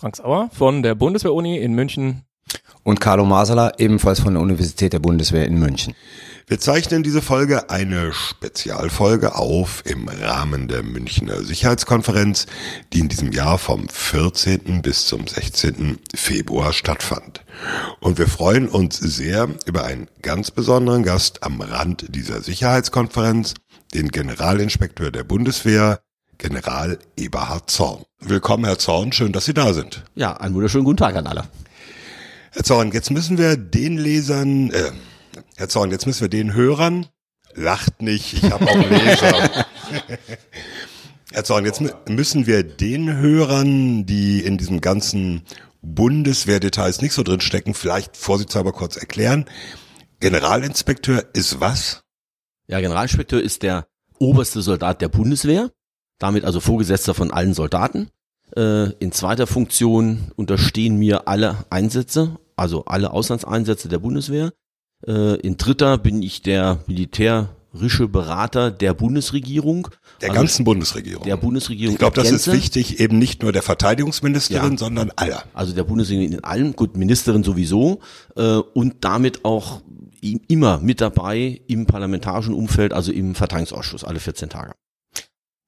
Frank Sauer von der Bundeswehr-Uni in München. Und Carlo Masala, ebenfalls von der Universität der Bundeswehr in München. Wir zeichnen diese Folge eine Spezialfolge auf im Rahmen der Münchner Sicherheitskonferenz, die in diesem Jahr vom 14. bis zum 16. Februar stattfand. Und wir freuen uns sehr über einen ganz besonderen Gast am Rand dieser Sicherheitskonferenz, den Generalinspekteur der Bundeswehr, General Eberhard Zorn. Willkommen, Herr Zorn, schön, dass Sie da sind. Ja, einen wunderschönen guten Tag an alle. Herr Zorn, jetzt müssen wir den Lesern, äh, Herr Zorn, jetzt müssen wir den Hörern, lacht nicht, ich habe auch Leser. Herr Zorn, jetzt müssen wir den Hörern, die in diesem ganzen Bundeswehrdetails nicht so drin stecken, vielleicht vorsichtshalber kurz erklären. Generalinspekteur ist was? Ja, Generalinspekteur ist der oberste Soldat der Bundeswehr, damit also Vorgesetzter von allen Soldaten. Äh, in zweiter Funktion unterstehen mir alle Einsätze, also alle Auslandseinsätze der Bundeswehr. Äh, in dritter bin ich der militärische Berater der Bundesregierung. Der also ganzen Bundesregierung. Der Bundesregierung. Ich glaube, das ist wichtig, eben nicht nur der Verteidigungsministerin, ja. sondern aller. Also der Bundesregierung in allem, gut, Ministerin sowieso äh, und damit auch immer mit dabei im parlamentarischen Umfeld, also im Verteidigungsausschuss, alle 14 Tage.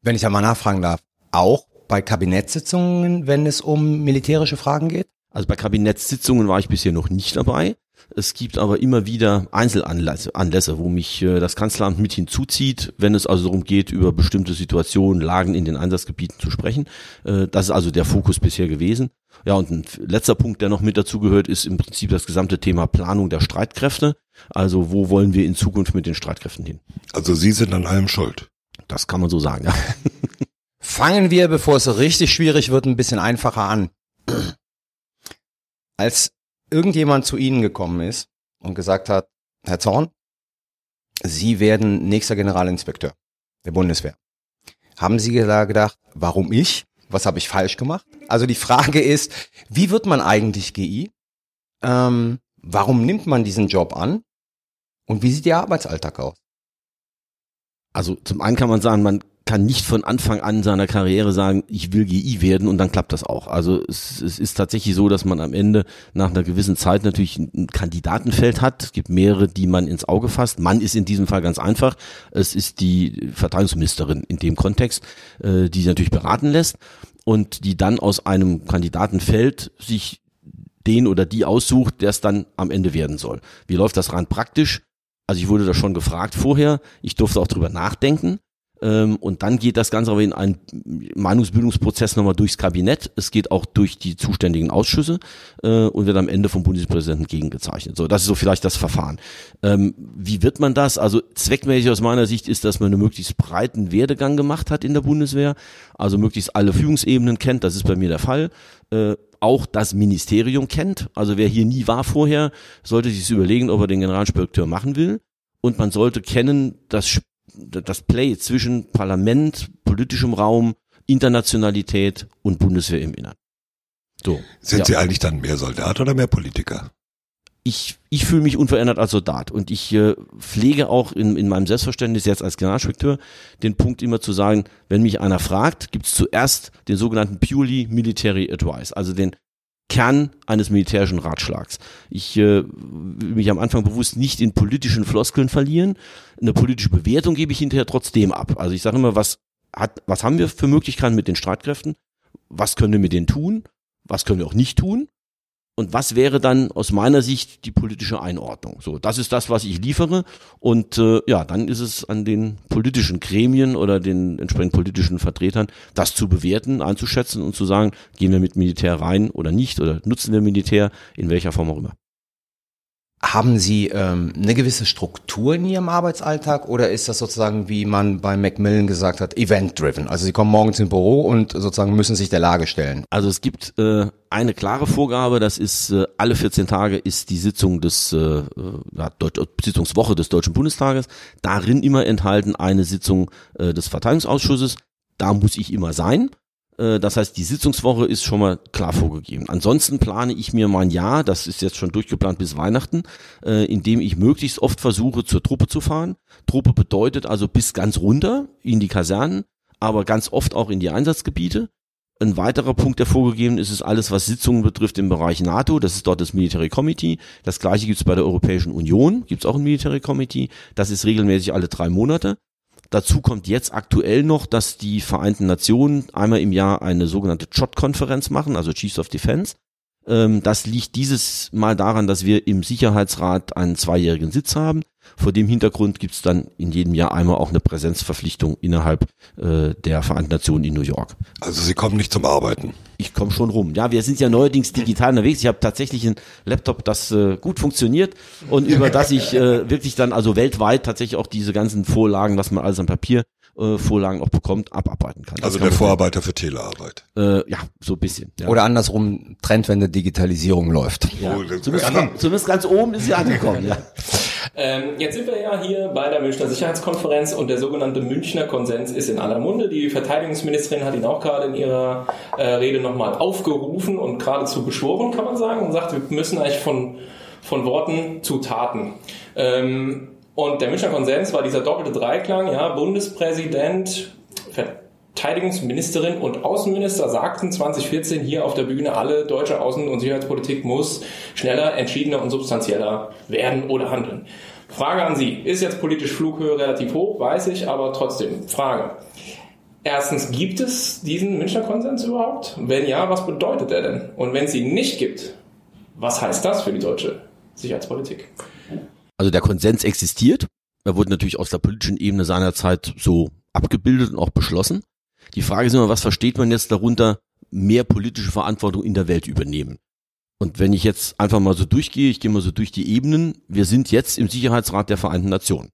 Wenn ich einmal nachfragen darf, auch bei Kabinettssitzungen, wenn es um militärische Fragen geht? Also bei Kabinettssitzungen war ich bisher noch nicht dabei. Es gibt aber immer wieder Einzelanlässe, Anlässe, wo mich äh, das Kanzleramt mit hinzuzieht, wenn es also darum geht, über bestimmte Situationen, Lagen in den Einsatzgebieten zu sprechen. Äh, das ist also der Fokus bisher gewesen. Ja, und ein letzter Punkt, der noch mit dazugehört, ist im Prinzip das gesamte Thema Planung der Streitkräfte. Also wo wollen wir in Zukunft mit den Streitkräften hin? Also Sie sind an allem schuld. Das kann man so sagen, ja. Fangen wir, bevor es richtig schwierig wird, ein bisschen einfacher an. Als irgendjemand zu Ihnen gekommen ist und gesagt hat, Herr Zorn, Sie werden nächster Generalinspekteur der Bundeswehr. Haben Sie da gedacht, warum ich? Was habe ich falsch gemacht? Also die Frage ist, wie wird man eigentlich GI? Ähm, warum nimmt man diesen Job an? Und wie sieht Ihr Arbeitsalltag aus? Also zum einen kann man sagen, man kann nicht von Anfang an seiner Karriere sagen, ich will GI werden und dann klappt das auch. Also es, es ist tatsächlich so, dass man am Ende nach einer gewissen Zeit natürlich ein Kandidatenfeld hat. Es gibt mehrere, die man ins Auge fasst. Man ist in diesem Fall ganz einfach. Es ist die Verteidigungsministerin in dem Kontext, äh, die sich natürlich beraten lässt und die dann aus einem Kandidatenfeld sich den oder die aussucht, der es dann am Ende werden soll. Wie läuft das rein praktisch? Also ich wurde da schon gefragt vorher. Ich durfte auch drüber nachdenken. Ähm, und dann geht das Ganze aber in einen Meinungsbildungsprozess nochmal durchs Kabinett. Es geht auch durch die zuständigen Ausschüsse äh, und wird am Ende vom Bundespräsidenten gegengezeichnet. So, das ist so vielleicht das Verfahren. Ähm, wie wird man das? Also zweckmäßig aus meiner Sicht ist, dass man einen möglichst breiten Werdegang gemacht hat in der Bundeswehr, also möglichst alle Führungsebenen kennt. Das ist bei mir der Fall. Äh, auch das Ministerium kennt. Also wer hier nie war vorher, sollte sich überlegen, ob er den Generalinspekteur machen will. Und man sollte kennen, dass das Play zwischen Parlament, politischem Raum, Internationalität und Bundeswehr im Innern. So. Sind ja. Sie eigentlich dann mehr Soldat oder mehr Politiker? Ich, ich fühle mich unverändert als Soldat und ich äh, pflege auch in, in meinem Selbstverständnis jetzt als Generalinspekteur den Punkt immer zu sagen, wenn mich einer fragt, gibt es zuerst den sogenannten purely military advice, also den Kern eines militärischen Ratschlags. Ich äh, will mich am Anfang bewusst nicht in politischen Floskeln verlieren. Eine politische Bewertung gebe ich hinterher trotzdem ab. Also ich sage immer, was hat, was haben wir für Möglichkeiten mit den Streitkräften? Was können wir mit denen tun? Was können wir auch nicht tun? Und was wäre dann aus meiner Sicht die politische Einordnung? So, das ist das, was ich liefere. Und äh, ja, dann ist es an den politischen Gremien oder den entsprechenden politischen Vertretern, das zu bewerten, einzuschätzen und zu sagen, gehen wir mit Militär rein oder nicht oder nutzen wir Militär, in welcher Form auch immer. Haben Sie ähm, eine gewisse Struktur in Ihrem Arbeitsalltag oder ist das sozusagen, wie man bei Macmillan gesagt hat, event-driven? Also Sie kommen morgens ins Büro und sozusagen müssen sich der Lage stellen. Also es gibt äh, eine klare Vorgabe, das ist äh, alle 14 Tage ist die Sitzung des äh, ja, Deut Sitzungswoche des Deutschen Bundestages. Darin immer enthalten eine Sitzung äh, des Verteidigungsausschusses. Da muss ich immer sein. Äh, das heißt, die Sitzungswoche ist schon mal klar vorgegeben. Ansonsten plane ich mir mein Jahr, das ist jetzt schon durchgeplant bis Weihnachten, äh, indem ich möglichst oft versuche, zur Truppe zu fahren. Truppe bedeutet also bis ganz runter in die Kasernen, aber ganz oft auch in die Einsatzgebiete. Ein weiterer Punkt, der vorgegeben ist, ist alles, was Sitzungen betrifft im Bereich NATO. Das ist dort das Military Committee. Das gleiche gibt es bei der Europäischen Union. Gibt es auch ein Military Committee. Das ist regelmäßig alle drei Monate. Dazu kommt jetzt aktuell noch, dass die Vereinten Nationen einmal im Jahr eine sogenannte CHOT-Konferenz machen, also Chiefs of Defense. Ähm, das liegt dieses Mal daran, dass wir im Sicherheitsrat einen zweijährigen Sitz haben. Vor dem Hintergrund gibt es dann in jedem Jahr einmal auch eine Präsenzverpflichtung innerhalb äh, der Vereinten Nationen in New York. Also Sie kommen nicht zum Arbeiten. Ich komme schon rum. Ja, wir sind ja neuerdings digital unterwegs. Ich habe tatsächlich einen Laptop, das äh, gut funktioniert und über das ich äh, wirklich dann also weltweit tatsächlich auch diese ganzen Vorlagen, was man alles am Papier äh, Vorlagen auch bekommt, abarbeiten kann. Das Also kann der Vorarbeiter für Telearbeit. Äh, ja, so ein bisschen. Ja. Oder andersrum, Trendwende Digitalisierung läuft. ja. Oh, zumindest, zumindest ganz oben ist sie angekommen. Ja. Ähm, jetzt sind wir ja hier bei der Münchner Sicherheitskonferenz und der sogenannte Münchner Konsens ist in aller Munde. Die Verteidigungsministerin hat ihn auch gerade in ihrer äh, Rede nochmal aufgerufen und geradezu beschworen, kann man sagen, und sagt, wir müssen eigentlich von, von Worten zu Taten. Ähm, und der Münchner Konsens war dieser doppelte Dreiklang, ja, Bundespräsident, Verteidigungsministerin und Außenminister sagten 2014 hier auf der Bühne, alle deutsche Außen- und Sicherheitspolitik muss schneller, entschiedener und substanzieller werden oder handeln. Frage an Sie. Ist jetzt politisch Flughöhe relativ hoch, weiß ich, aber trotzdem. Frage. Erstens, gibt es diesen Münchner Konsens überhaupt? Wenn ja, was bedeutet er denn? Und wenn es ihn nicht gibt, was heißt das für die deutsche Sicherheitspolitik? Also der Konsens existiert. Er wurde natürlich aus der politischen Ebene seinerzeit so abgebildet und auch beschlossen. Die Frage ist immer, was versteht man jetzt darunter, mehr politische Verantwortung in der Welt übernehmen? Und wenn ich jetzt einfach mal so durchgehe, ich gehe mal so durch die Ebenen, wir sind jetzt im Sicherheitsrat der Vereinten Nationen.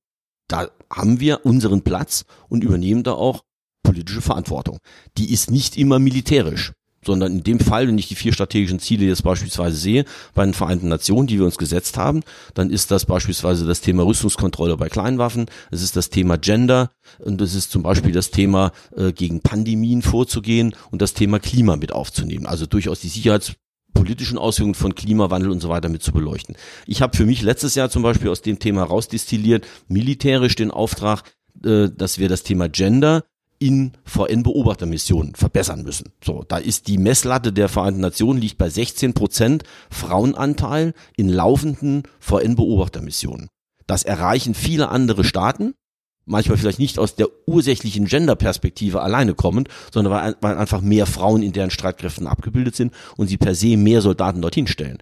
Da haben wir unseren Platz und übernehmen da auch politische Verantwortung. Die ist nicht immer militärisch, sondern in dem Fall, wenn ich die vier strategischen Ziele jetzt beispielsweise sehe, bei den Vereinten Nationen, die wir uns gesetzt haben, dann ist das beispielsweise das Thema Rüstungskontrolle bei Kleinwaffen, es ist das Thema Gender und es ist zum Beispiel das Thema äh, gegen Pandemien vorzugehen und das Thema Klima mit aufzunehmen. Also durchaus die sicherheitspolitischen Auswirkungen von Klimawandel und so weiter mit zu beleuchten. Ich habe für mich letztes Jahr zum Beispiel aus dem Thema rausdestilliert, militärisch den Auftrag, äh, dass wir das Thema Gender in VN-Beobachtermissionen verbessern müssen. So, da ist die Messlatte der Vereinten Nationen liegt bei 16 Prozent Frauenanteil in laufenden VN-Beobachtermissionen. Das erreichen viele andere Staaten, manchmal vielleicht nicht aus der ursächlichen Gender-Perspektive alleine kommend, sondern weil, weil einfach mehr Frauen in deren Streitkräften abgebildet sind und sie per se mehr Soldaten dorthin stellen.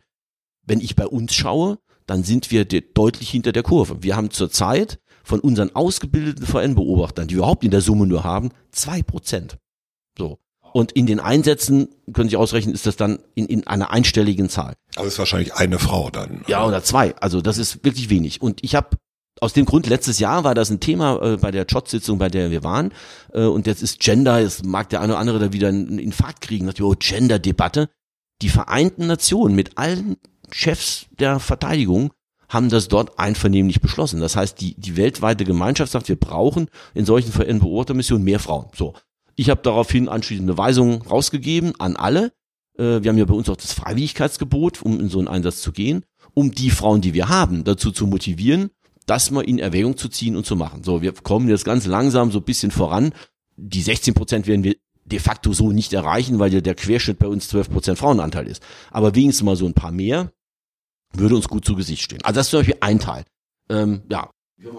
Wenn ich bei uns schaue, dann sind wir de- deutlich hinter der Kurve. Wir haben zurzeit von unseren ausgebildeten VN-Beobachtern, die wir überhaupt in der Summe nur haben, zwei Prozent. So. Und in den Einsätzen, können Sie ausrechnen, ist das dann in, in einer einstelligen Zahl. Aber es ist wahrscheinlich eine Frau dann. Ja, oder zwei. Also das ist wirklich wenig. Und ich habe aus dem Grund, letztes Jahr war das ein Thema äh, bei der CHOT-Sitzung, bei der wir waren. Äh, und jetzt ist Gender, es mag der eine oder andere da wieder einen Infarkt kriegen, sagt, oh, Gender-Debatte. Die Vereinten Nationen mit allen Chefs der Verteidigung haben das dort einvernehmlich beschlossen. Das heißt, die, die weltweite Gemeinschaft sagt, wir brauchen in solchen VN-Beobachtermissionen mehr Frauen. So. Ich habe daraufhin anschließende Weisungen rausgegeben an alle. Äh, wir haben ja bei uns auch das Freiwilligkeitsgebot, um in so einen Einsatz zu gehen, um die Frauen, die wir haben, dazu zu motivieren, das mal in Erwägung zu ziehen und zu machen. So, wir kommen jetzt ganz langsam so ein bisschen voran. Die 16 Prozent werden wir de facto so nicht erreichen, weil ja der Querschnitt bei uns 12 Prozent Frauenanteil ist. Aber wenigstens mal so ein paar mehr würde uns gut zu Gesicht stehen. Also das ist zum Beispiel ein Teil. Ähm, ja,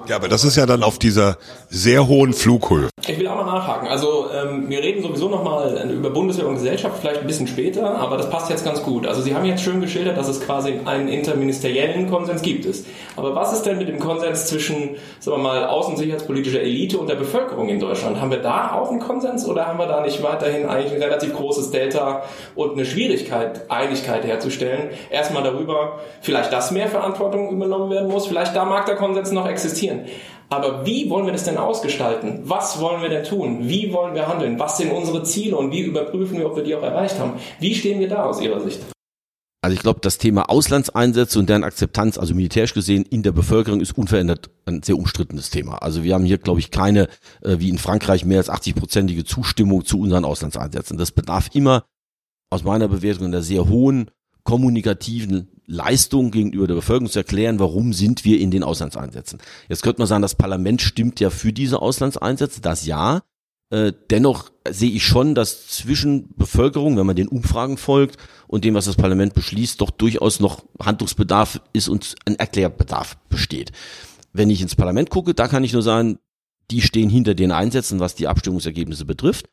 Ja, aber das ist ja dann auf dieser sehr hohen Flughöhe. Ich will auch mal nachhaken. Also ähm, wir reden sowieso nochmal über Bundeswehr und Gesellschaft vielleicht ein bisschen später, aber das passt jetzt ganz gut. Also Sie haben jetzt schön geschildert, dass es quasi einen interministeriellen Konsens gibt es. Aber was ist denn mit dem Konsens zwischen, sagen wir mal, außensicherheitspolitischer Elite und der Bevölkerung in Deutschland? Haben wir da auch einen Konsens oder haben wir da nicht weiterhin eigentlich ein relativ großes Delta und eine Schwierigkeit, Einigkeit herzustellen? Erstmal darüber, vielleicht dass mehr Verantwortung übernommen werden muss, vielleicht da mag der Konsens noch existieren. Aber wie wollen wir das denn ausgestalten? Was wollen wir denn tun? Wie wollen wir handeln? Was sind unsere Ziele und wie überprüfen wir, ob wir die auch erreicht haben? Wie stehen wir da aus Ihrer Sicht? Also ich glaube, das Thema Auslandseinsätze und deren Akzeptanz, also militärisch gesehen, in der Bevölkerung ist unverändert ein sehr umstrittenes Thema. Also wir haben hier, glaube ich, keine, äh, wie in Frankreich, mehr als 80-prozentige Zustimmung zu unseren Auslandseinsätzen. Das bedarf immer aus meiner Bewertung einer sehr hohen kommunikativen Leistung gegenüber der Bevölkerung zu erklären, warum sind wir in den Auslandseinsätzen. Jetzt könnte man sagen, das Parlament stimmt ja für diese Auslandseinsätze, das ja. Äh, dennoch sehe ich schon, dass zwischen Bevölkerung, wenn man den Umfragen folgt und dem, was das Parlament beschließt, doch durchaus noch Handlungsbedarf ist und ein Erklärbedarf besteht. Wenn ich ins Parlament gucke, da kann ich nur sagen, die stehen hinter den Einsätzen, was die Abstimmungsergebnisse betrifft.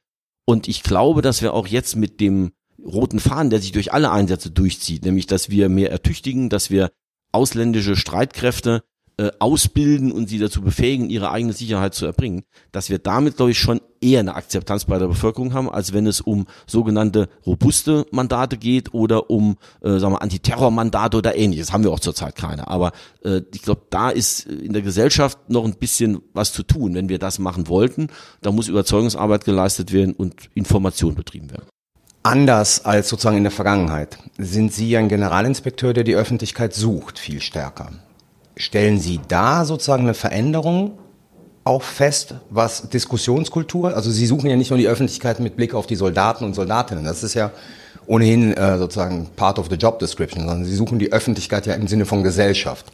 Und ich glaube, dass wir auch jetzt mit dem roten Faden, der sich durch alle Einsätze durchzieht, nämlich dass wir mehr ertüchtigen, dass wir ausländische Streitkräfte äh, ausbilden und sie dazu befähigen, ihre eigene Sicherheit zu erbringen, dass wir damit, glaube ich, schon eher eine Akzeptanz bei der Bevölkerung haben, als wenn es um sogenannte robuste Mandate geht oder um, äh, sagen wir, Antiterrormandate oder ähnliches. Haben wir auch zurzeit keine. Aber äh, ich glaube, da ist in der Gesellschaft noch ein bisschen was zu tun. Wenn wir das machen wollten, da muss Überzeugungsarbeit geleistet werden und Information betrieben werden. Anders als sozusagen in der Vergangenheit sind Sie ein Generalinspekteur, der die Öffentlichkeit sucht, viel stärker. Stellen Sie da sozusagen eine Veränderung auch fest, was Diskussionskultur, also Sie suchen ja nicht nur die Öffentlichkeit mit Blick auf die Soldaten und Soldatinnen, das ist ja ohnehin äh, sozusagen part of the job description, sondern Sie suchen die Öffentlichkeit ja im Sinne von Gesellschaft.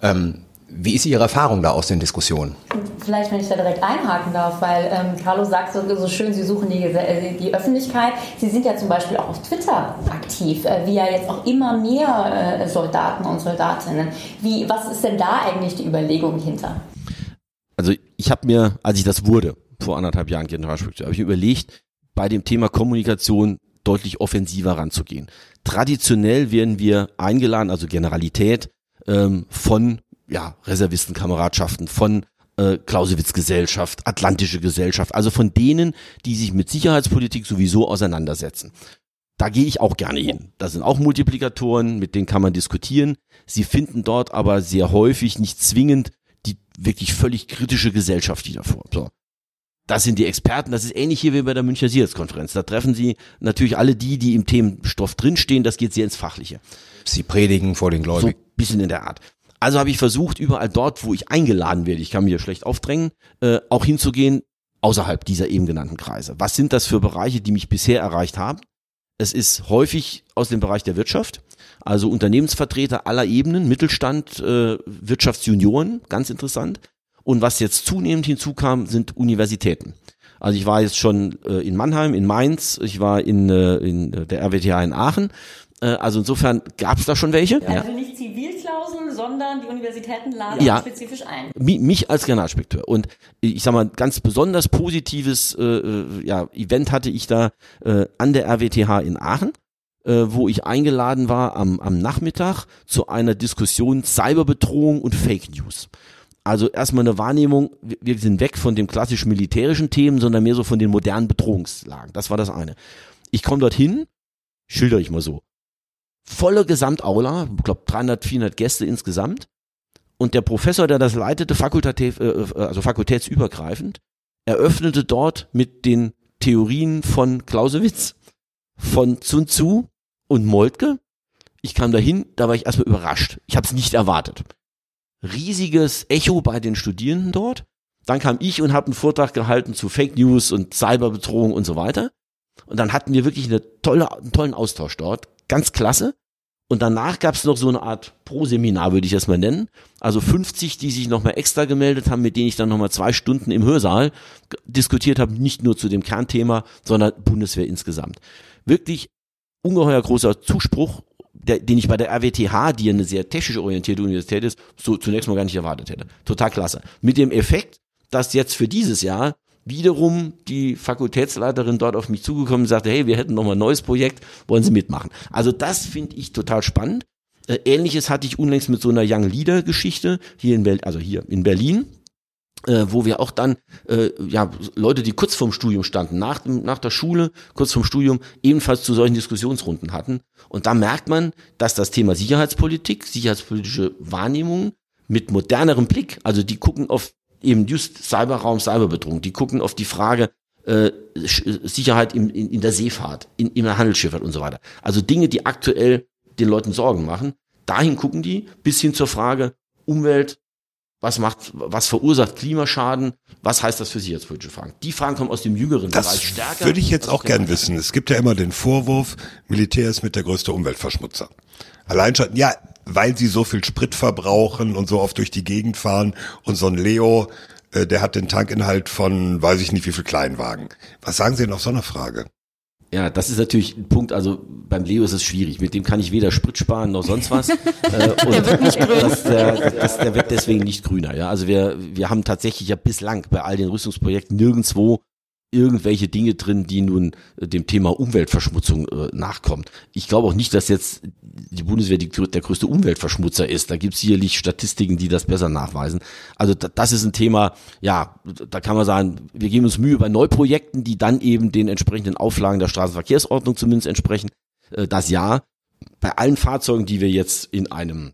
Ähm, wie ist Ihre Erfahrung da aus den Diskussionen? Vielleicht, wenn ich da direkt einhaken darf, weil ähm, Carlo sagt so, so schön, Sie suchen die, äh, die Öffentlichkeit. Sie sind ja zum Beispiel auch auf Twitter aktiv, äh, wie ja jetzt auch immer mehr äh, Soldaten und Soldatinnen. Wie, was ist denn da eigentlich die Überlegung hinter? Also ich habe mir, als ich das wurde, vor anderthalb Jahren Generalspektor, habe ich überlegt, bei dem Thema Kommunikation deutlich offensiver ranzugehen. Traditionell werden wir eingeladen, also Generalität, ähm, von ja, Reservistenkameradschaften, von äh, Clausewitz-Gesellschaft, Atlantische Gesellschaft, also von denen, die sich mit Sicherheitspolitik sowieso auseinandersetzen. Da gehe ich auch gerne hin. Da sind auch Multiplikatoren, mit denen kann man diskutieren. Sie finden dort aber sehr häufig nicht zwingend die wirklich völlig kritische Gesellschaft wieder vor. So. Das sind die Experten. Das ist ähnlich hier wie bei der Münchner Sicherheitskonferenz. Da treffen Sie natürlich alle die, die im Themenstoff drinstehen. Das geht sehr ins Fachliche. Sie predigen vor den Gläubigen. So bisschen in der Art. Also habe ich versucht, überall dort, wo ich eingeladen werde, ich kann mir schlecht aufdrängen, äh, auch hinzugehen, außerhalb dieser eben genannten Kreise. Was sind das für Bereiche, die mich bisher erreicht haben? Es ist häufig aus dem Bereich der Wirtschaft, also Unternehmensvertreter aller Ebenen, Mittelstand, äh, Wirtschaftsjunioren, ganz interessant. Und was jetzt zunehmend hinzukam, sind Universitäten. Also ich war jetzt schon äh, in Mannheim, in Mainz, ich war in, äh, in der RWTH in Aachen. Äh, also insofern gab es da schon welche. Ja. Also nicht Zivilklauseln, sondern die Universitäten laden ja, spezifisch ein. Mich als Generalspektor. Und ich sag mal, ganz besonders positives äh, äh, ja, Event hatte ich da äh, an der RWTH in Aachen äh, wo ich eingeladen war am, am Nachmittag zu einer Diskussion Cyberbedrohung und Fake News. Also erstmal eine Wahrnehmung, wir sind weg von den klassisch militärischen Themen, sondern mehr so von den modernen Bedrohungslagen. Das war das eine. Ich komme dorthin, schilder ich mal so volle Gesamtaula, ich glaube 300, 400 Gäste insgesamt. Und der Professor, der das leitete, fakultativ, äh, äh, also fakultätsübergreifend, eröffnete dort mit den Theorien von Clausewitz, von Sun Tzu und Moltke. Ich kam dahin, da war ich erstmal überrascht. Ich habe es nicht erwartet. Riesiges Echo bei den Studierenden dort. Dann kam ich und habe einen Vortrag gehalten zu Fake News und Cyberbedrohung und so weiter. Und dann hatten wir wirklich eine tolle, einen tollen Austausch dort ganz klasse. Und danach gab es noch so eine Art Pro-Seminar, würde ich das mal nennen. Also 50, die sich nochmal extra gemeldet haben, mit denen ich dann nochmal zwei Stunden im Hörsaal diskutiert habe, nicht nur zu dem Kernthema, sondern Bundeswehr insgesamt. Wirklich ungeheuer großer Zuspruch, der, den ich bei der RWTH, die eine sehr technisch orientierte Universität ist, so zunächst mal gar nicht erwartet hätte. Total klasse. Mit dem Effekt, dass jetzt für dieses Jahr wiederum die Fakultätsleiterin dort auf mich zugekommen und sagte, hey, wir hätten noch mal ein neues Projekt, wollen Sie mitmachen? Also das finde ich total spannend. Äh, Ähnliches hatte ich unlängst mit so einer Young Leader Geschichte hier in Berlin, also hier in Berlin. Äh, wo wir auch dann äh, ja Leute, die kurz vorm Studium standen, nach, nach der Schule, kurz vorm Studium, ebenfalls zu solchen Diskussionsrunden hatten. Und da merkt man, dass das Thema Sicherheitspolitik, sicherheitspolitische Wahrnehmung mit modernerem Blick, also die gucken auf eben just Cyberraum, Cyberbedrohung. Die gucken auf die Frage äh, Sicherheit im, in, in der Seefahrt, in, in der Handelsschifffahrt und so weiter. Also Dinge, die aktuell den Leuten Sorgen machen. Dahin gucken die bis hin zur Frage Umwelt, was macht, was verursacht Klimaschaden, was heißt das für sicherheitspolitische Fragen? Die Fragen kommen aus dem jüngeren Das Bereich stärker. würde ich jetzt auch gern wissen. Es gibt ja immer den Vorwurf, Militär ist mit der größte Umweltverschmutzer. Allein schon, ja, weil sie so viel Sprit verbrauchen und so oft durch die Gegend fahren und so ein Leo, äh, der hat den Tankinhalt von, weiß ich nicht, wie viel Kleinwagen. Was sagen Sie denn auf so eine Frage? Ja, das ist natürlich ein Punkt, also beim Leo ist es schwierig. Mit dem kann ich weder Sprit sparen noch sonst was. äh, und der wird nicht grün. Das, der, das, der wird deswegen nicht grüner. Ja, Also wir, wir haben tatsächlich ja bislang bei all den Rüstungsprojekten nirgendwo irgendwelche Dinge drin, die nun äh, dem Thema Umweltverschmutzung äh, nachkommt. Ich glaube auch nicht, dass jetzt die Bundeswehr die, der größte Umweltverschmutzer ist. Da gibt es sicherlich Statistiken, die das besser nachweisen. Also da, das ist ein Thema, ja, da kann man sagen, wir geben uns Mühe bei Neuprojekten, die dann eben den entsprechenden Auflagen der Straßenverkehrsordnung zumindest entsprechen. Äh, das ja. Bei allen Fahrzeugen, die wir jetzt in einem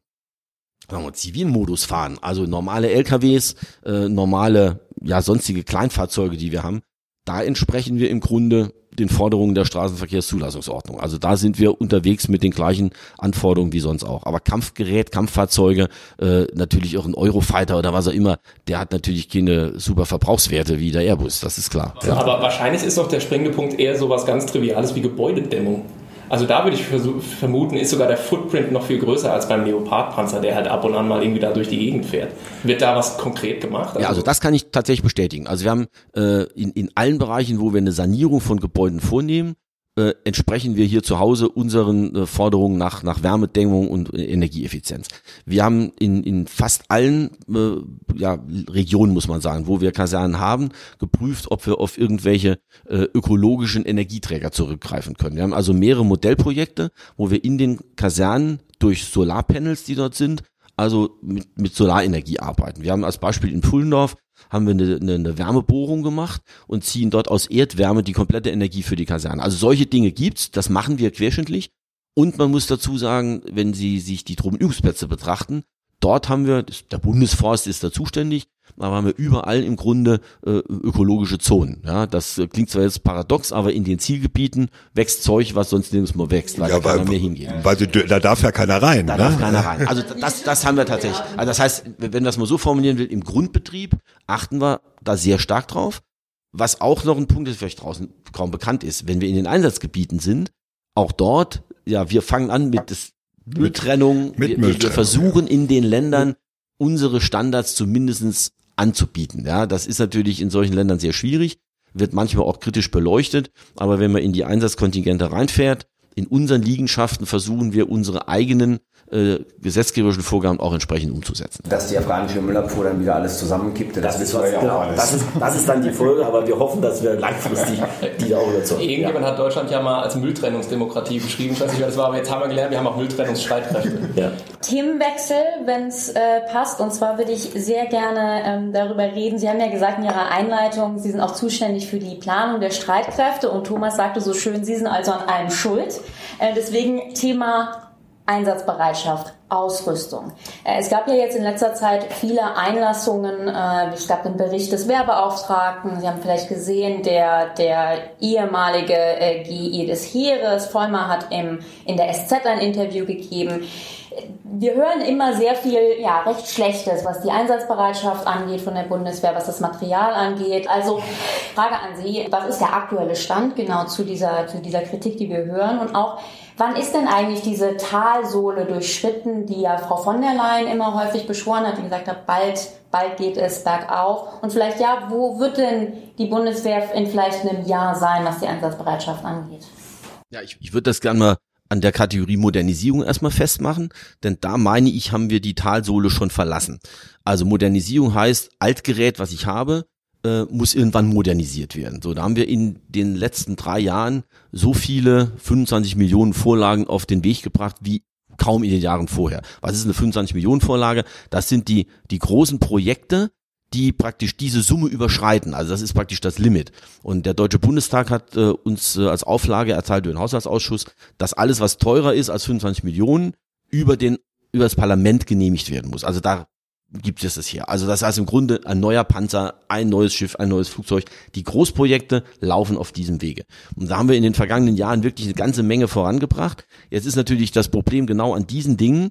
sagen wir, zivilen Modus fahren, also normale LKWs, äh, normale, ja, sonstige Kleinfahrzeuge, die wir haben, da entsprechen wir im Grunde den Forderungen der Straßenverkehrszulassungsordnung. Also da sind wir unterwegs mit den gleichen Anforderungen wie sonst auch. Aber Kampfgerät, Kampffahrzeuge, äh, natürlich auch ein Eurofighter oder was auch immer, der hat natürlich keine super Verbrauchswerte wie der Airbus, das ist klar. Ja. Aber wahrscheinlich ist doch der springende Punkt eher so was ganz Triviales wie Gebäudedämmung. Also da würde ich vermuten, ist sogar der Footprint noch viel größer als beim Leopardpanzer, der halt ab und an mal irgendwie da durch die Gegend fährt. Wird da was konkret gemacht? Also ja, also das kann ich tatsächlich bestätigen. Also wir haben äh, in, in allen Bereichen, wo wir eine Sanierung von Gebäuden vornehmen, äh, entsprechen wir hier zu Hause unseren äh, Forderungen nach, nach Wärmedämmung und äh, Energieeffizienz. Wir haben in, in fast allen äh, ja, Regionen, muss man sagen, wo wir Kasernen haben, geprüft, ob wir auf irgendwelche äh, ökologischen Energieträger zurückgreifen können. Wir haben also mehrere Modellprojekte, wo wir in den Kasernen durch Solarpanels, die dort sind, also mit, mit Solarenergie arbeiten. Wir haben als Beispiel in Pullendorf haben wir eine, eine, eine Wärmebohrung gemacht und ziehen dort aus Erdwärme die komplette Energie für die Kaserne. Also solche Dinge gibt's, das machen wir querschnittlich. Und man muss dazu sagen, wenn Sie sich die Truppenübungsplätze betrachten, dort haben wir, der Bundesforst ist da zuständig, aber haben wir überall im Grunde äh, ökologische Zonen. Ja, das äh, klingt zwar jetzt paradox, aber in den Zielgebieten wächst Zeug, was sonst nirgendwo wächst, weil Ja, da keiner weil- mehr hingeht. Weil sie, da darf ja keiner rein. Da ne? darf keiner rein. Also das, das haben wir tatsächlich. Also das heißt, wenn das mal so formulieren will, im Grundbetrieb achten wir da sehr stark drauf. Was auch noch ein Punkt ist, vielleicht draußen kaum bekannt ist, wenn wir in den Einsatzgebieten sind, auch dort, ja, wir fangen an mit des Mülltrennung. mit wir, wir- wir Mülltrennung, versuchen in den Ländern unsere Standards zumindestens anzubieten. Ja, das ist natürlich in solchen Ländern sehr schwierig, wird manchmal auch kritisch beleuchtet, aber wenn man in die Einsatzkontingente reinfährt, in unseren Liegenschaften versuchen wir unsere eigenen äh, gesetzgeberischen Vorgaben auch entsprechend umzusetzen. Dass die afghanische Müllabfuhr dann wieder alles zusammenkippte, das, Das ist, wissen was, wir ja genau, auch alles. das, ist, das ist dann die Folge, aber wir hoffen, dass wir langfristig die da auch überzeugen. Irgendjemand hat Deutschland ja mal als Mülltrennungsdemokratie beschrieben. Ich weiß nicht, wer das war, aber jetzt haben wir gelernt, wir haben auch Mülltrennungsstreitkräfte. Ja. Themenwechsel, wenn es äh, passt. Und zwar würde ich sehr gerne ähm, darüber reden. Sie haben ja gesagt in Ihrer Einleitung, Sie sind auch zuständig für die Planung der Streitkräfte. Und Thomas sagte so schön, Sie sind also an allem schuld. Äh, deswegen Thema Einsatzbereitschaft, Ausrüstung. Äh, Es gab ja jetzt in letzter Zeit viele Einlassungen. äh, Es gab den Bericht des Wehrbeauftragten. Sie haben vielleicht gesehen, der, der ehemalige äh, GI des Heeres, Vollmer, hat im, in der SZ ein Interview gegeben. Wir hören immer sehr viel, ja, recht Schlechtes, was die Einsatzbereitschaft angeht von der Bundeswehr, was das Material angeht. Also, Frage an Sie, was ist der aktuelle Stand genau zu dieser, zu dieser Kritik, die wir hören? Und auch, wann ist denn eigentlich diese Talsohle durchschritten, die ja Frau von der Leyen immer häufig beschworen hat, die gesagt hat, bald, bald geht es bergauf? Und vielleicht, ja, wo wird denn die Bundeswehr in vielleicht einem Jahr sein, was die Einsatzbereitschaft angeht? Ja, ich, ich würde das gerne mal an der Kategorie Modernisierung erstmal festmachen, denn da meine ich, haben wir die Talsohle schon verlassen. Also Modernisierung heißt, Altgerät, was ich habe, äh, muss irgendwann modernisiert werden. So, da haben wir in den letzten drei Jahren so viele 25 Millionen Vorlagen auf den Weg gebracht wie kaum in den Jahren vorher. Was ist eine 25 Millionen Vorlage? Das sind die, die großen Projekte, die praktisch diese Summe überschreiten. Also das ist praktisch das Limit. Und der Deutsche Bundestag hat äh, uns äh, als Auflage erteilt durch den Haushaltsausschuss, dass alles, was teurer ist als 25 Millionen, über den über das Parlament genehmigt werden muss. Also da gibt es das hier. Also das heißt im Grunde ein neuer Panzer, ein neues Schiff, ein neues Flugzeug. Die Großprojekte laufen auf diesem Wege. Und da haben wir in den vergangenen Jahren wirklich eine ganze Menge vorangebracht. Jetzt ist natürlich das Problem genau an diesen Dingen,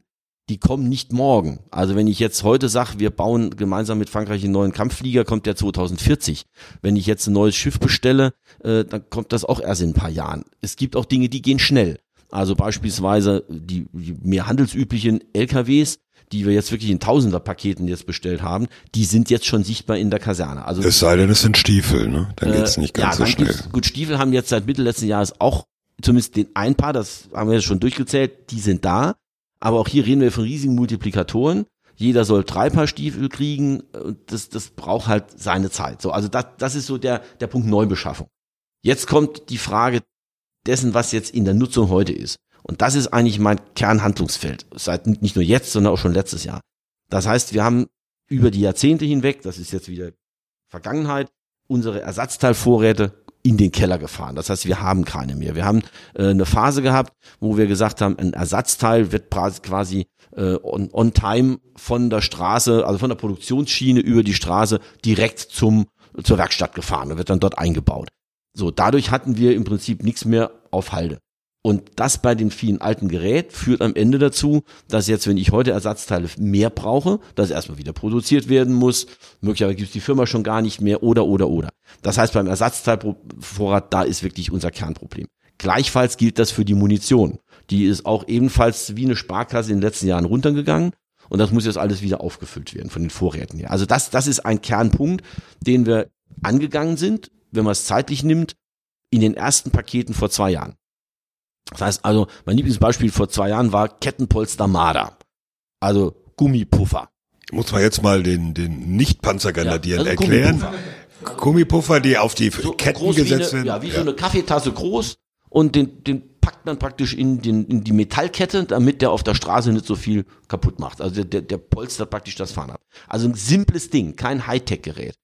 die kommen nicht morgen. Also wenn ich jetzt heute sage, wir bauen gemeinsam mit Frankreich einen neuen Kampfflieger, kommt der 2040. Wenn ich jetzt ein neues Schiff bestelle, äh, dann kommt das auch erst in ein paar Jahren. Es gibt auch Dinge, die gehen schnell. Also beispielsweise die, die mehr handelsüblichen LKWs, die wir jetzt wirklich in Tausenderpaketen jetzt bestellt haben, die sind jetzt schon sichtbar in der Kaserne. Also Es sei denn, es sind Stiefel, ne? Dann geht's nicht ganz ja, so schnell. Gut, Stiefel haben jetzt seit Mitte letzten Jahres auch zumindest den ein Paar, das haben wir jetzt schon durchgezählt, die sind da. Aber auch hier reden wir von riesigen Multiplikatoren. Jeder soll drei Paar Stiefel kriegen. Und das, das braucht halt seine Zeit. So, also das, das ist so der, der Punkt Neubeschaffung. Jetzt kommt die Frage dessen, was jetzt in der Nutzung heute ist. Und das ist eigentlich mein Kernhandlungsfeld. Seit nicht nur jetzt, sondern auch schon letztes Jahr. Das heißt, wir haben über die Jahrzehnte hinweg, das ist jetzt wieder Vergangenheit, unsere Ersatzteilvorräte in den Keller gefahren. Das heißt, wir haben keine mehr. Wir haben äh, eine Phase gehabt, wo wir gesagt haben, ein Ersatzteil wird quasi äh, on, on time von der Straße, also von der Produktionsschiene über die Straße direkt zum zur Werkstatt gefahren und wird dann dort eingebaut. So, dadurch hatten wir im Prinzip nichts mehr auf Halde. Und das bei den vielen alten Gerät führt am Ende dazu, dass jetzt, wenn ich heute Ersatzteile mehr brauche, dass erstmal wieder produziert werden muss, möglicherweise gibt es die Firma schon gar nicht mehr oder oder oder. Das heißt, beim Ersatzteilvorrat, da ist wirklich unser Kernproblem. Gleichfalls gilt das für die Munition. Die ist auch ebenfalls wie eine Sparkasse in den letzten Jahren runtergegangen. Und das muss jetzt alles wieder aufgefüllt werden von den Vorräten her. Also das, das ist ein Kernpunkt, den wir angegangen sind, wenn man es zeitlich nimmt, in den ersten Paketen vor zwei Jahren. Das heißt also, mein Lieblingsbeispiel vor zwei Jahren war Kettenpolster Marder. Also Gummipuffer. Muss man jetzt mal den, den Nicht-Panzergrenadieren Ja, also erklären. Gummipuffer, die auf die Ketten groß wie gesetzt werden. ja, wie so eine Kaffeetasse groß und den, den packt man praktisch in, den, in die Metallkette, damit der auf der Straße nicht so viel kaputt macht. Also der, der, polstert praktisch das Fahren ab. Also ein simples Ding, kein Hightech-Gerät.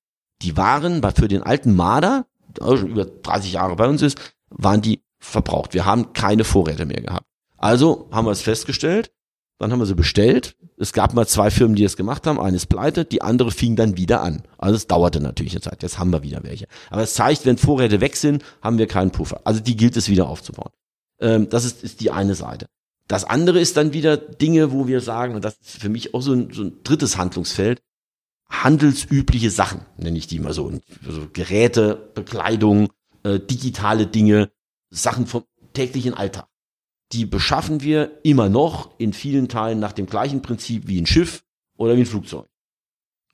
Die waren bei, für den alten Marder, der schon über 30 Jahre bei uns ist, waren die verbraucht. Wir haben keine Vorräte mehr gehabt. Also haben wir es festgestellt, dann haben wir sie bestellt. Es gab mal zwei Firmen, die es gemacht haben. Eine ist pleite, die andere fing dann wieder an. Also es dauerte natürlich eine Zeit. Jetzt haben wir wieder welche. Aber es zeigt, wenn Vorräte weg sind, haben wir keinen Puffer. Also die gilt es wieder aufzubauen. Ähm, das ist, ist die eine Seite. Das andere ist dann wieder Dinge, wo wir sagen, und das ist für mich auch so ein, so ein drittes Handlungsfeld, handelsübliche Sachen, nenne ich die mal so. Also Geräte, Bekleidung, äh, digitale Dinge, Sachen vom täglichen Alltag. Die beschaffen wir immer noch in vielen Teilen nach dem gleichen Prinzip wie ein Schiff oder wie ein Flugzeug.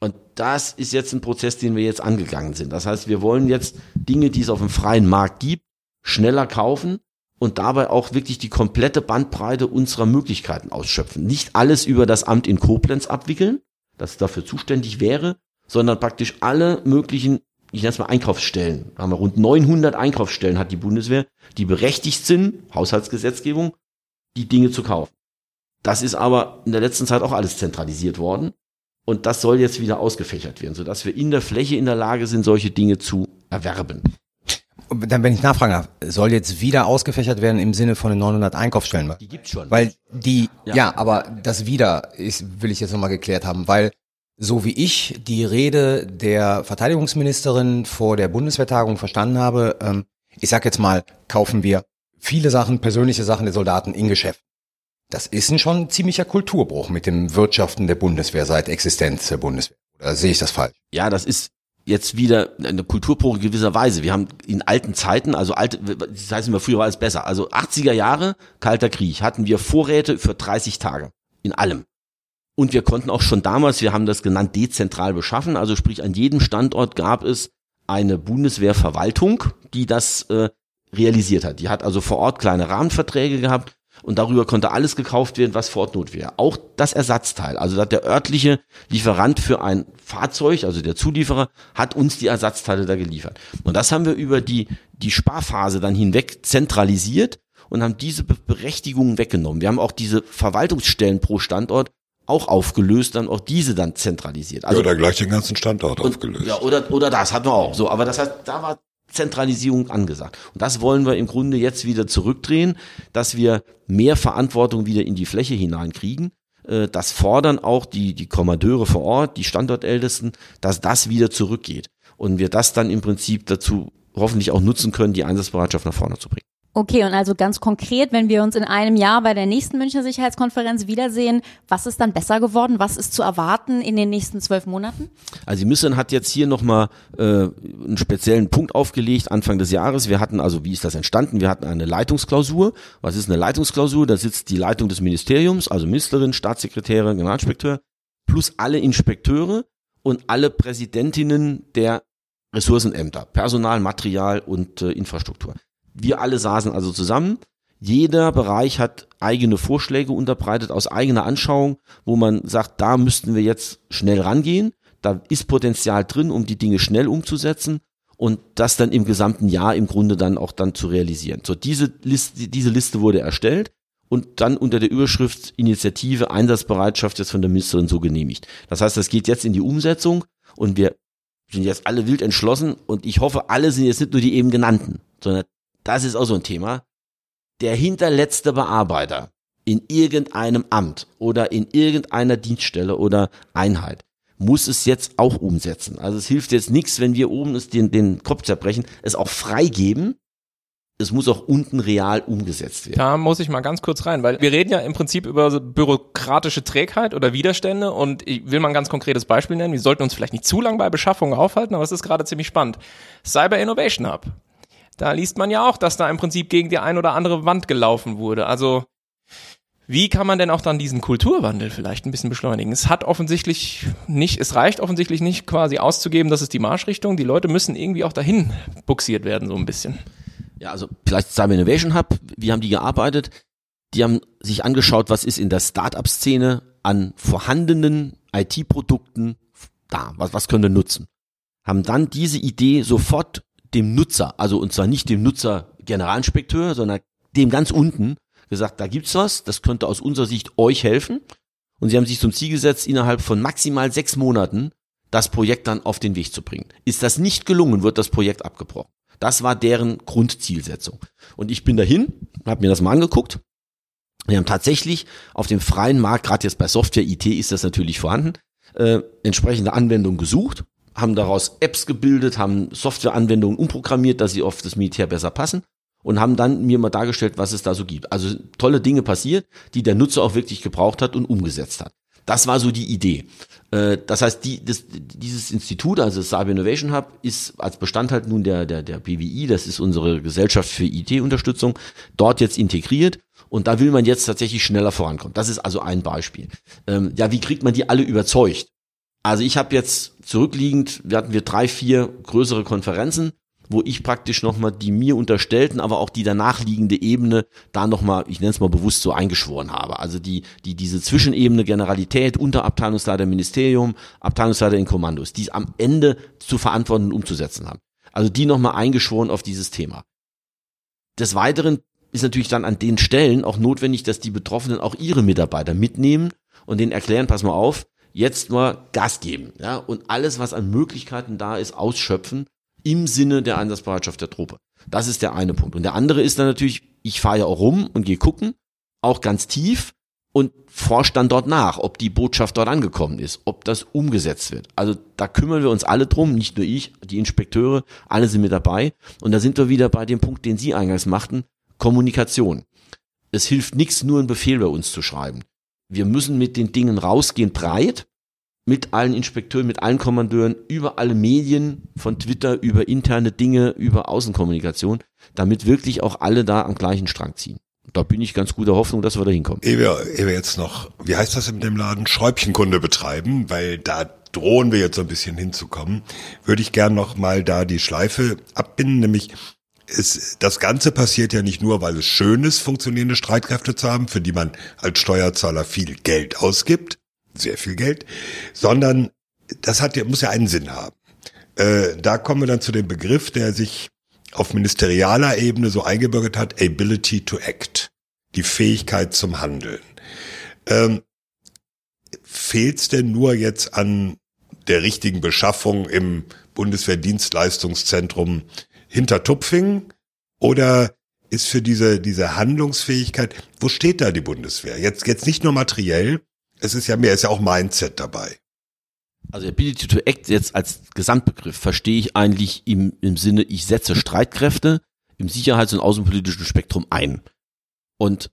Und das ist jetzt ein Prozess, den wir jetzt angegangen sind. Das heißt, wir wollen jetzt Dinge, die es auf dem freien Markt gibt, schneller kaufen und dabei auch wirklich die komplette Bandbreite unserer Möglichkeiten ausschöpfen. Nicht alles über das Amt in Koblenz abwickeln, das dafür zuständig wäre, sondern praktisch alle möglichen, ich nenne es mal Einkaufsstellen. Da haben wir rund 900 Einkaufsstellen hat die Bundeswehr, die berechtigt sind, Haushaltsgesetzgebung, die Dinge zu kaufen. Das ist aber in der letzten Zeit auch alles zentralisiert worden. Und das soll jetzt wieder ausgefächert werden, sodass wir in der Fläche in der Lage sind, solche Dinge zu erwerben. Und dann, wenn ich nachfragen darf, soll jetzt wieder ausgefächert werden im Sinne von den 900 Einkaufsstellen? Die gibt's schon. Weil die, Ja. ja, aber das wieder ist, will ich jetzt nochmal geklärt haben, weil so wie ich die Rede der Verteidigungsministerin vor der Bundeswehrtagung verstanden habe, ähm, ich sag jetzt mal, kaufen wir viele Sachen, persönliche Sachen der Soldaten in Geschäft. Das ist ein schon ziemlicher Kulturbruch mit dem Wirtschaften der Bundeswehr seit Existenz der Bundeswehr. Oder sehe ich das falsch? Ja, das ist jetzt wieder eine Kulturbruch in gewisser Weise. Wir haben in alten Zeiten, also alte, das heißt immer früher war es besser. Also 80er Jahre, Kalter Krieg, hatten wir Vorräte für 30 Tage. In allem. Und wir konnten auch schon damals, wir haben das genannt, dezentral beschaffen. Also sprich, an jedem Standort gab es eine Bundeswehrverwaltung, die das äh, realisiert hat. Die hat also vor Ort kleine Rahmenverträge gehabt und darüber konnte alles gekauft werden, was vor Ort not wäre. Auch das Ersatzteil. Also dass der örtliche Lieferant für ein Fahrzeug, also der Zulieferer, hat uns die Ersatzteile da geliefert. Und das haben wir über die, die Sparphase dann hinweg zentralisiert und haben diese Be Berechtigungen weggenommen. Wir haben auch diese Verwaltungsstellen pro Standort auch aufgelöst, dann auch diese dann zentralisiert. ja, oder gleich den ganzen Standort und, aufgelöst. Ja, oder, oder das hatten wir auch so. Aber das heißt, da war Zentralisierung angesagt. Und das wollen wir im Grunde jetzt wieder zurückdrehen, dass wir mehr Verantwortung wieder in die Fläche hineinkriegen. äh, das fordern auch die, die Kommandeure vor Ort, die Standortältesten, dass das wieder zurückgeht. Und wir das dann im Prinzip dazu hoffentlich auch nutzen können, die Einsatzbereitschaft nach vorne zu bringen. Okay, und also ganz konkret, wenn wir uns in einem Jahr bei der nächsten Münchner Sicherheitskonferenz wiedersehen, was ist dann besser geworden? Was ist zu erwarten in den nächsten zwölf Monaten? Also die Mission hat jetzt hier nochmal äh, einen speziellen Punkt aufgelegt, Anfang des Jahres. Wir hatten also, wie ist das entstanden? Wir hatten eine Leitungsklausur. Was ist eine Leitungsklausur? Da sitzt die Leitung des Ministeriums, also Ministerin, Staatssekretäre, Generalinspekteur, plus alle Inspekteure und alle Präsidentinnen der Ressourcenämter, Personal, Material und äh, Infrastruktur. Wir alle saßen also zusammen. Jeder Bereich hat eigene Vorschläge unterbreitet aus eigener Anschauung, wo man sagt, da müssten wir jetzt schnell rangehen. Da ist Potenzial drin, um die Dinge schnell umzusetzen und das dann im gesamten Jahr im Grunde dann auch dann zu realisieren. So diese Liste, diese Liste wurde erstellt und dann unter der Überschrift Initiative Einsatzbereitschaft jetzt von der Ministerin so genehmigt. Das heißt, das geht jetzt in die Umsetzung und wir sind jetzt alle wild entschlossen und ich hoffe, alle sind jetzt nicht nur die eben genannten, sondern das ist auch so ein Thema, der hinterletzte Bearbeiter in irgendeinem Amt oder in irgendeiner Dienststelle oder Einheit muss es jetzt auch umsetzen. Also es hilft jetzt nichts, wenn wir oben es den, den Kopf zerbrechen, es auch freigeben. Es muss auch unten real umgesetzt werden. Da muss ich mal ganz kurz rein, weil wir reden ja im Prinzip über bürokratische Trägheit oder Widerstände und ich will mal ein ganz konkretes Beispiel nennen. Wir sollten uns vielleicht nicht zu lange bei Beschaffungen aufhalten, aber es ist gerade ziemlich spannend. Cyber Innovation Hub. Da liest man ja auch, dass da im Prinzip gegen die ein oder andere Wand gelaufen wurde. Also wie kann man denn auch dann diesen Kulturwandel vielleicht ein bisschen beschleunigen? Es hat offensichtlich nicht, es reicht offensichtlich nicht quasi auszugeben, das ist die Marschrichtung. Die Leute müssen irgendwie auch dahin buxiert werden, so ein bisschen. Ja, also vielleicht Cyber Innovation Hub, wie haben die gearbeitet? Die haben sich angeschaut, was ist in der Startup-Szene an vorhandenen IT-Produkten da, was, was können wir nutzen? Haben dann diese Idee sofort dem Nutzer, also und zwar nicht dem Nutzer Generalinspekteur, sondern dem ganz unten gesagt, da gibt's was, das könnte aus unserer Sicht euch helfen. Und sie haben sich zum Ziel gesetzt, innerhalb von maximal sechs Monaten das Projekt dann auf den Weg zu bringen. Ist das nicht gelungen, wird das Projekt abgebrochen. Das war deren Grundzielsetzung. Und ich bin dahin, habe mir das mal angeguckt. Wir haben tatsächlich auf dem freien Markt, gerade jetzt bei Software IT ist das natürlich vorhanden, äh, entsprechende Anwendungen gesucht haben daraus Apps gebildet, haben Softwareanwendungen umprogrammiert, dass sie auf das Militär besser passen und haben dann mir mal dargestellt, was es da so gibt. Also tolle Dinge passiert, die der Nutzer auch wirklich gebraucht hat und umgesetzt hat. Das war so die Idee. Äh, das heißt, die, das, dieses Institut, also das Cyber Innovation Hub, ist als Bestandteil nun der, der, der BWI, das ist unsere Gesellschaft für IT-Unterstützung, dort jetzt integriert. Und da will man jetzt tatsächlich schneller vorankommen. Das ist also ein Beispiel. Ähm, ja, wie kriegt man die alle überzeugt? Also ich habe jetzt zurückliegend, hatten wir drei, vier größere Konferenzen, wo ich praktisch nochmal die mir unterstellten, aber auch die danach liegende Ebene da nochmal, ich nenne es mal bewusst so eingeschworen habe. Also die, die, diese Zwischenebene Generalität, Unterabteilungsleiter Ministerium, Abteilungsleiter in Kommandos, die es am Ende zu verantworten und umzusetzen haben. Also die nochmal eingeschworen auf dieses Thema. Des Weiteren ist natürlich dann an den Stellen auch notwendig, dass die Betroffenen auch ihre Mitarbeiter mitnehmen und denen erklären, pass mal auf, jetzt mal Gas geben, ja, und alles, was an Möglichkeiten da ist, ausschöpfen im Sinne der Einsatzbereitschaft der Truppe. Das ist der eine Punkt. Und der andere ist dann natürlich, ich fahre ja auch rum und gehe gucken, auch ganz tief und forscht dann dort nach, ob die Botschaft dort angekommen ist, ob das umgesetzt wird. Also da kümmern wir uns alle drum, nicht nur ich, die Inspekteure, alle sind mit dabei. Und da sind wir wieder bei dem Punkt, den Sie eingangs machten, Kommunikation. Es hilft nichts, nur einen Befehl bei uns zu schreiben wir müssen mit den Dingen rausgehen, breit, mit allen Inspekteuren, mit allen Kommandeuren, über alle Medien, von Twitter, über interne Dinge, über Außenkommunikation, damit wirklich auch alle da am gleichen Strang ziehen. Da bin ich ganz guter Hoffnung, dass wir da hinkommen. Ehe wir, ehe wir jetzt noch, wie heißt das in dem Laden, Schräubchenkunde betreiben, weil da drohen wir jetzt so ein bisschen hinzukommen, würde ich gern noch mal da die Schleife abbinden, nämlich es, das Ganze passiert ja nicht nur, weil es schön ist, funktionierende Streitkräfte zu haben, für die man als Steuerzahler viel Geld ausgibt, sehr viel Geld, sondern das hat ja, muss ja einen Sinn haben. Äh, da kommen wir dann zu dem Begriff, der sich auf ministerialer Ebene so eingebürgert hat, Ability to Act, die Fähigkeit zum Handeln. Ähm, Fehlt es denn nur jetzt an der richtigen Beschaffung im Bundeswehrdienstleistungszentrum hinter Tupfingen oder ist für diese, diese Handlungsfähigkeit, wo steht da die Bundeswehr? Jetzt, jetzt nicht nur materiell, Es ist ja mehr, ist ja auch Mindset dabei. Also Ability to Act jetzt als Gesamtbegriff verstehe ich eigentlich im, im Sinne, ich setze Streitkräfte im sicherheits- und außenpolitischen Spektrum ein. Und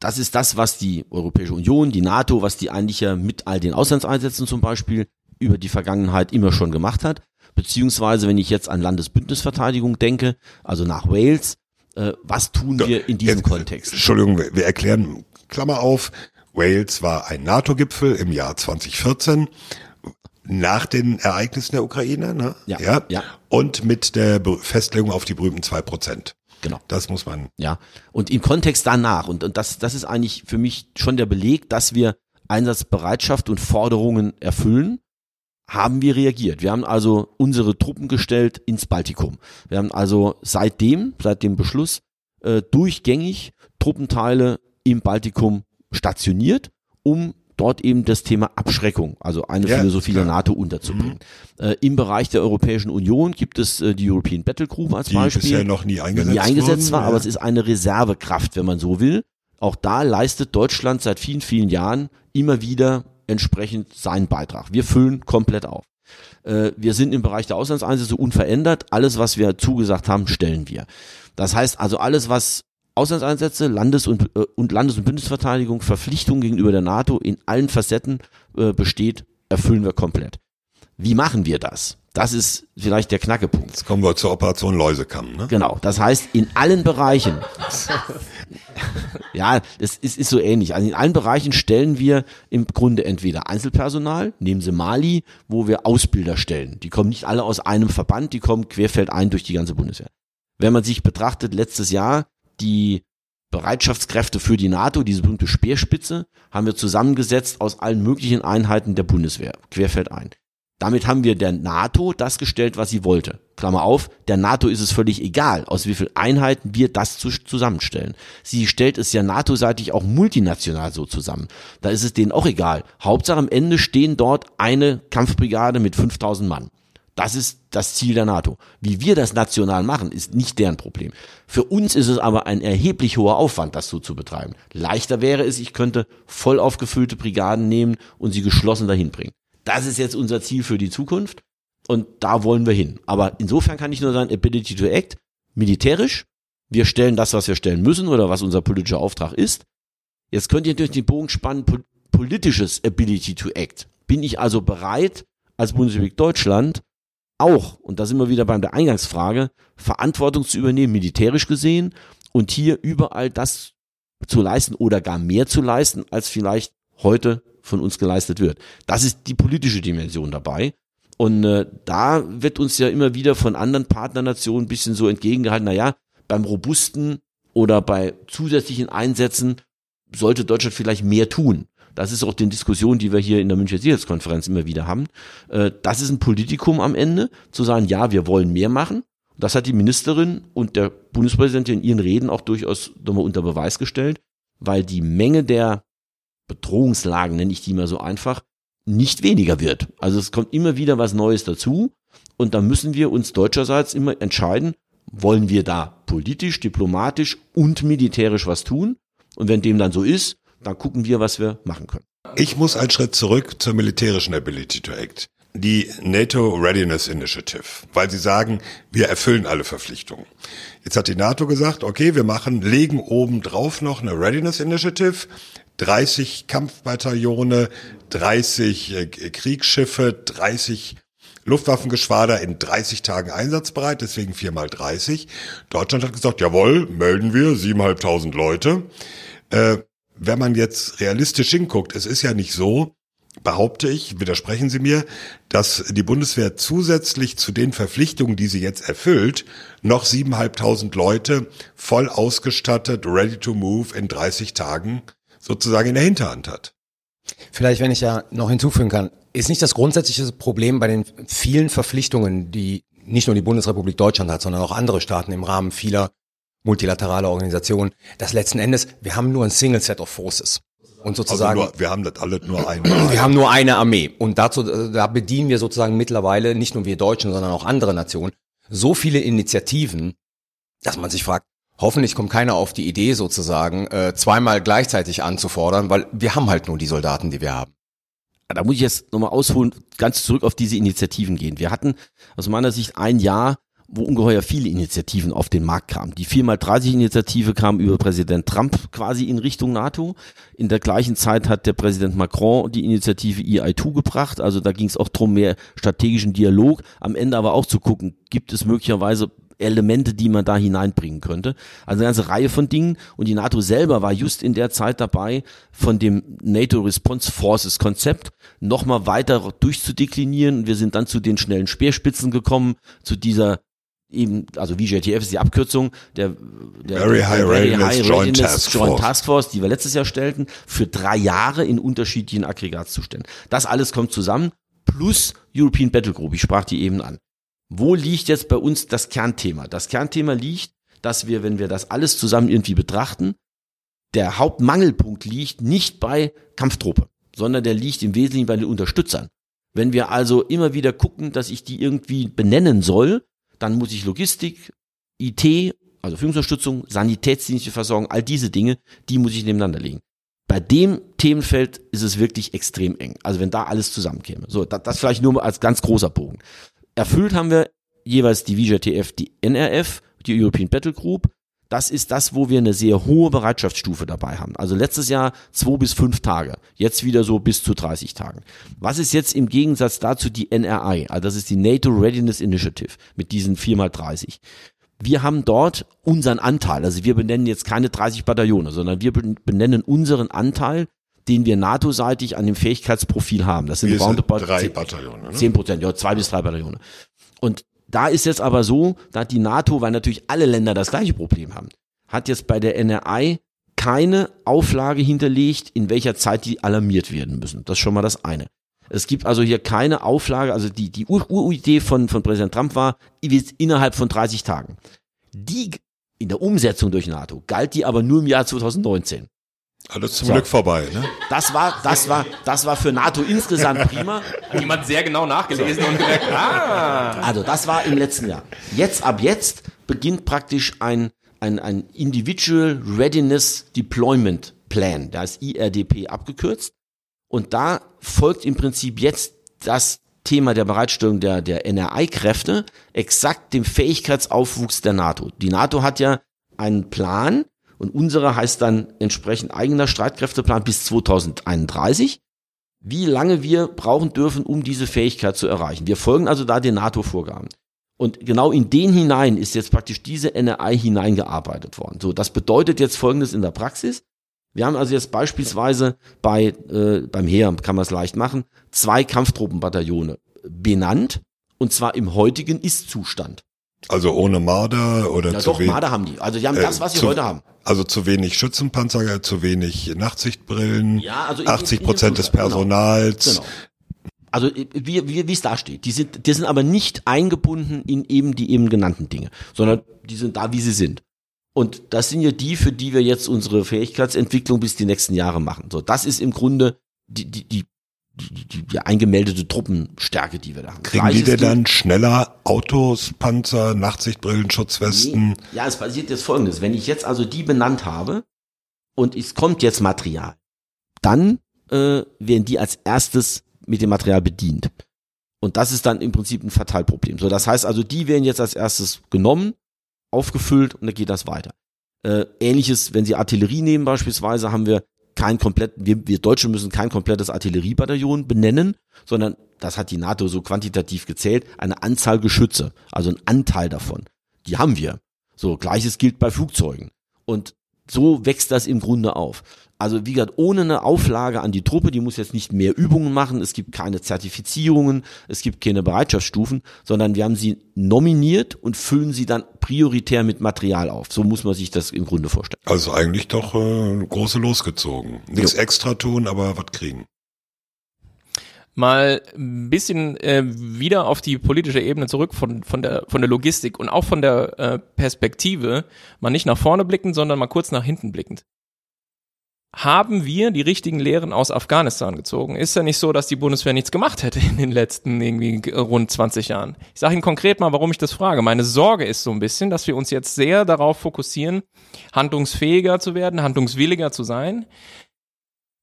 das ist das, was die Europäische Union, die NATO, was die eigentlich ja mit all den Auslandseinsätzen zum Beispiel über die Vergangenheit immer schon gemacht hat. Beziehungsweise, wenn ich jetzt an Landesbündnisverteidigung denke, also nach Wales, äh, was tun wir in diesem Jetzt, Kontext? Entschuldigung, wir, wir erklären, Klammer auf, Wales war ein NATO-Gipfel im Jahr 2014 nach den Ereignissen der Ukraine, ne? Ja, ja. ja. Und mit der Festlegung auf die berühmten zwei Prozent. Genau. Das muss man. Ja. Und im Kontext danach, und, und das, das ist eigentlich für mich schon der Beleg, dass wir Einsatzbereitschaft und Forderungen erfüllen, haben wir reagiert. Wir haben also unsere Truppen gestellt ins Baltikum. Wir haben also seitdem, seit dem Beschluss, äh, durchgängig Truppenteile im Baltikum stationiert, um dort eben das Thema Abschreckung, also eine Ja, Philosophie der klar. NATO unterzubringen. Äh, Im Bereich der Europäischen Union gibt es äh, die European Battle Group als Die Beispiel bisher noch nie eingesetzt nie eingesetzt wurden, war, ja. aber es ist eine Reservekraft, wenn man so will. Auch da leistet Deutschland seit vielen, vielen Jahren immer wieder entsprechend seinen Beitrag. Wir füllen komplett auf. Äh, Wir sind im Bereich der Auslandseinsätze unverändert. Alles, was wir zugesagt haben, stellen wir. Das heißt also alles, was Auslandseinsätze, Landes- und, äh, und Landes- und Bündnisverteidigung, Verpflichtungen gegenüber der NATO in allen Facetten äh, besteht, erfüllen wir komplett. Wie machen wir das? Das ist vielleicht der Knackepunkt. Jetzt kommen wir zur Operation Läusekamm, ne? Genau, das heißt in allen Bereichen. ja, es ist, ist so ähnlich. Also in allen Bereichen stellen wir im Grunde entweder Einzelpersonal, nehmen Sie Mali, wo wir Ausbilder stellen. Die kommen nicht alle aus einem Verband, die kommen querfeldein durch die ganze Bundeswehr. Wenn man sich betrachtet, letztes Jahr die Bereitschaftskräfte für die NATO, diese berühmte Speerspitze, haben wir zusammengesetzt aus allen möglichen Einheiten der Bundeswehr, querfeldein. Damit haben wir der NATO das gestellt, was sie wollte. Klammer auf, der NATO ist es völlig egal, aus wie viel Einheiten wir das zu, zusammenstellen. Sie stellt es ja NATO-seitig auch multinational so zusammen. Da ist es denen auch egal. Hauptsache am Ende stehen dort eine Kampfbrigade mit 5000 Mann. Das ist das Ziel der NATO. Wie wir das national machen, ist nicht deren Problem. Für uns ist es aber ein erheblich hoher Aufwand, das so zu betreiben. Leichter wäre es, ich könnte voll aufgefüllte Brigaden nehmen und sie geschlossen dahin bringen. Das ist jetzt unser Ziel für die Zukunft und da wollen wir hin. Aber insofern kann ich nur sagen, Ability to Act, militärisch, wir stellen das, was wir stellen müssen oder was unser politischer Auftrag ist. Jetzt könnt ihr durch den Bogen spannen, pol politisches Ability to Act. Bin ich also bereit, als Bundesrepublik Deutschland auch, und da sind wir wieder bei der Eingangsfrage, Verantwortung zu übernehmen, militärisch gesehen, und hier überall das zu leisten oder gar mehr zu leisten, als vielleicht heute von uns geleistet wird. Das ist die politische Dimension dabei. Und äh, da wird uns ja immer wieder von anderen Partnernationen ein bisschen so entgegengehalten, na ja, beim robusten oder bei zusätzlichen Einsätzen sollte Deutschland vielleicht mehr tun. Das ist auch die Diskussion, die wir hier in der Münchner Sicherheitskonferenz immer wieder haben. Äh, Das ist ein Politikum am Ende, zu sagen, ja, wir wollen mehr machen. Das hat die Ministerin und der Bundespräsident in ihren Reden auch durchaus nochmal unter Beweis gestellt, weil die Menge der Bedrohungslagen, nenne ich die mal so einfach, nicht weniger wird. Also es kommt immer wieder was Neues dazu und da müssen wir uns deutscherseits immer entscheiden, wollen wir da politisch, diplomatisch und militärisch was tun? Und wenn dem dann so ist, dann gucken wir, was wir machen können. Ich muss einen Schritt zurück zur militärischen Ability to Act. Die NATO Readiness Initiative, weil sie sagen, wir erfüllen alle Verpflichtungen. Jetzt hat die NATO gesagt, okay, wir machen, legen oben drauf noch eine Readiness Initiative, 30 Kampfbataillone, 30 äh, Kriegsschiffe, 30 Luftwaffengeschwader in 30 Tagen einsatzbereit, deswegen 4 mal 30. Deutschland hat gesagt, jawohl, melden wir, 7.500 Leute. Äh, wenn man jetzt realistisch hinguckt, es ist ja nicht so, behaupte ich, widersprechen Sie mir, dass die Bundeswehr zusätzlich zu den Verpflichtungen, die sie jetzt erfüllt, noch 7.500 Leute voll ausgestattet, ready to move in 30 Tagen sozusagen in der Hinterhand hat. Vielleicht, wenn ich ja noch hinzufügen kann, ist nicht das grundsätzliche Problem bei den vielen Verpflichtungen, die nicht nur die Bundesrepublik Deutschland hat, sondern auch andere Staaten im Rahmen vieler multilateraler Organisationen, dass letzten Endes, wir haben nur ein Single Set of Forces. Und sozusagen, Also nur, wir haben das alle nur eine. wir haben nur eine Armee. Und dazu, äh, da bedienen wir sozusagen mittlerweile, nicht nur wir Deutschen, sondern auch andere Nationen, so viele Initiativen, dass man sich fragt, Hoffentlich kommt keiner auf die Idee sozusagen, äh, zweimal gleichzeitig anzufordern, weil wir haben halt nur die Soldaten, die wir haben. Da muss ich jetzt nochmal ausholen, ganz zurück auf diese Initiativen gehen. Wir hatten aus meiner Sicht ein Jahr, wo ungeheuer viele Initiativen auf den Markt kamen. Die 4x30-Initiative kam über Präsident Trump quasi in Richtung NATO. In der gleichen Zeit hat der Präsident Macron die Initiative EI2 gebracht. Also da ging es auch drum mehr strategischen Dialog. Am Ende aber auch zu gucken, gibt es möglicherweise Elemente, die man da hineinbringen könnte. Also eine ganze Reihe von Dingen. Und die NATO selber war just in der Zeit dabei, von dem NATO Response Forces Konzept nochmal weiter durchzudeklinieren. Wir sind dann zu den schnellen Speerspitzen gekommen, zu dieser eben, also VJTF ist die Abkürzung der, der Very High der Readiness Joint Task Joint Force. Task Force, die wir letztes Jahr stellten, für drei Jahre in unterschiedlichen Aggregatzuständen. Das alles kommt zusammen, plus European Battle Group, ich sprach die eben an. Wo liegt jetzt bei uns das Kernthema? Das Kernthema liegt, dass wir, wenn wir das alles zusammen irgendwie betrachten, der Hauptmangelpunkt liegt nicht bei Kampftruppe, sondern der liegt im Wesentlichen bei den Unterstützern. Wenn wir also immer wieder gucken, dass ich die irgendwie benennen soll, dann muss ich Logistik, IT, also Führungsunterstützung, sanitätsdienstliche Versorgung, all diese Dinge, die muss ich nebeneinander legen. Bei dem Themenfeld ist es wirklich extrem eng. Also wenn da alles zusammenkäme. So, das, das vielleicht nur als ganz großer Bogen. Erfüllt haben wir jeweils die VJTF, die NRF, die European Battle Group. Das ist das, wo wir eine sehr hohe Bereitschaftsstufe dabei haben. Also letztes Jahr zwei bis fünf Tage. Jetzt wieder so bis zu 30 Tagen. Was ist jetzt im Gegensatz dazu die NRI? Also das ist die NATO Readiness Initiative mit diesen 4x30. Wir haben dort unseren Anteil. Also wir benennen jetzt keine 30 Bataillone, sondern wir benennen unseren Anteil, den wir NATO-seitig an dem Fähigkeitsprofil haben. Das sind Wir sind roundabout drei 10 Bataillone, ne? 10 Prozent, ja, zwei bis drei Bataillone. Und da ist jetzt aber so, da hat die NATO, weil natürlich alle Länder das gleiche Problem haben, hat jetzt bei der NRI keine Auflage hinterlegt, in welcher Zeit die alarmiert werden müssen. Das ist schon mal das eine. Es gibt also hier keine Auflage, also die, die Ur- Uridee von, von Präsident Trump war, innerhalb von 30 Tagen. Die in der Umsetzung durch NATO galt die aber nur im Jahr 2019. Alles zum So. Glück vorbei, ne? Das war, das war, das war für NATO insgesamt prima. Hat jemand sehr genau nachgelesen und gemerkt, ah, Also das war im letzten Jahr. Jetzt, ab jetzt beginnt praktisch ein, ein, ein Individual Readiness Deployment Plan. Da ist IRDP abgekürzt. Und da folgt im Prinzip jetzt das Thema der Bereitstellung der, der NRI-Kräfte exakt dem Fähigkeitsaufwuchs der NATO. Die NATO hat ja einen Plan und unsere heißt dann entsprechend eigener Streitkräfteplan bis 2031 wie lange wir brauchen dürfen, um diese Fähigkeit zu erreichen. Wir folgen also da den NATO-Vorgaben. Und genau in den hinein ist jetzt praktisch diese NRI hineingearbeitet worden. So, das bedeutet jetzt Folgendes in der Praxis. Wir haben also jetzt beispielsweise bei, äh, beim Heer, kann man es leicht machen, zwei Kampftruppenbataillone benannt, und zwar im heutigen Ist-Zustand. Also ohne Marder oder Ja zu doch. Marder haben die. Also die haben Äh, das, was sie heute haben. Also zu wenig Schützenpanzer, zu wenig Nachtsichtbrillen, Ja, also in- 80 in- in Prozent des Zustand, genau. Personals. Genau. Also äh, wie, wie, wie es da steht. Die sind, die sind aber nicht eingebunden in eben die eben genannten Dinge, sondern die sind da, wie sie sind. Und das sind ja die, für die wir jetzt unsere Fähigkeitsentwicklung bis die nächsten Jahre machen. So, das ist im Grunde die, die, die, die, die, die eingemeldete Truppenstärke, die wir da haben. Kriegen die Gleiches denn gilt- dann schneller Autos, Panzer, Nachtsichtbrillen, Schutzwesten? Ja, es passiert jetzt folgendes. Wenn ich jetzt also die benannt habe und es kommt jetzt Material, dann äh, werden die als erstes mit dem Material bedient. Und das ist dann im Prinzip ein Fatalproblem. So, das heißt also, die werden jetzt als erstes genommen, aufgefüllt und dann geht das weiter. Äh, Ähnliches, wenn Sie Artillerie nehmen beispielsweise, haben wir kein komplett, wir, wir Deutsche müssen kein komplettes Artilleriebataillon benennen, sondern das hat die NATO so quantitativ gezählt, eine Anzahl Geschütze, also ein Anteil davon. Die haben wir. So, gleiches gilt bei Flugzeugen. Und so wächst das im Grunde auf. Also wie gesagt, ohne eine Auflage an die Truppe, die muss jetzt nicht mehr Übungen machen, es gibt keine Zertifizierungen, es gibt keine Bereitschaftsstufen, sondern wir haben sie nominiert und füllen sie dann prioritär mit Material auf. So muss man sich das im Grunde vorstellen. Also eigentlich doch äh, große losgezogen. Nichts extra tun, aber was kriegen. mal ein bisschen äh, wieder auf die politische Ebene zurück von, von, der, von der Logistik und auch von der äh, Perspektive, mal nicht nach vorne blickend, sondern mal kurz nach hinten blickend. Haben wir die richtigen Lehren aus Afghanistan gezogen? Ist ja nicht so, dass die Bundeswehr nichts gemacht hätte in den letzten irgendwie rund 20 Jahren. Ich sage Ihnen konkret mal, warum ich das frage. Meine Sorge ist so ein bisschen, dass wir uns jetzt sehr darauf fokussieren, handlungsfähiger zu werden, handlungswilliger zu sein.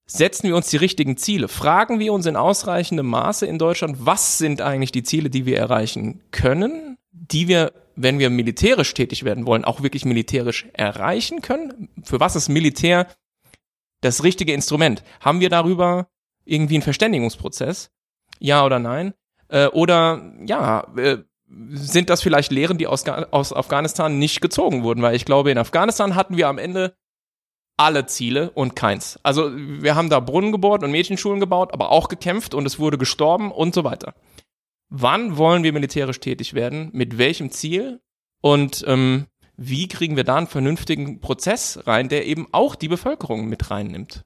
Setzen wir uns die richtigen Ziele? Fragen wir uns in ausreichendem Maße in Deutschland, was sind eigentlich die Ziele, die wir erreichen können, die wir, wenn wir militärisch tätig werden wollen, auch wirklich militärisch erreichen können? Für was ist Militär das richtige Instrument? Haben wir darüber irgendwie einen Verständigungsprozess? Ja oder nein? Äh, oder ja, äh, sind das vielleicht Lehren, die aus, aus Afghanistan nicht gezogen wurden? Weil ich glaube, in Afghanistan hatten wir am Ende alle Ziele und keins. Also wir haben da Brunnen gebohrt und Mädchenschulen gebaut, aber auch gekämpft und es wurde gestorben und so weiter. Wann wollen wir militärisch tätig werden? Mit welchem Ziel? Und ähm, wie kriegen wir da einen vernünftigen Prozess rein, der eben auch die Bevölkerung mit reinnimmt?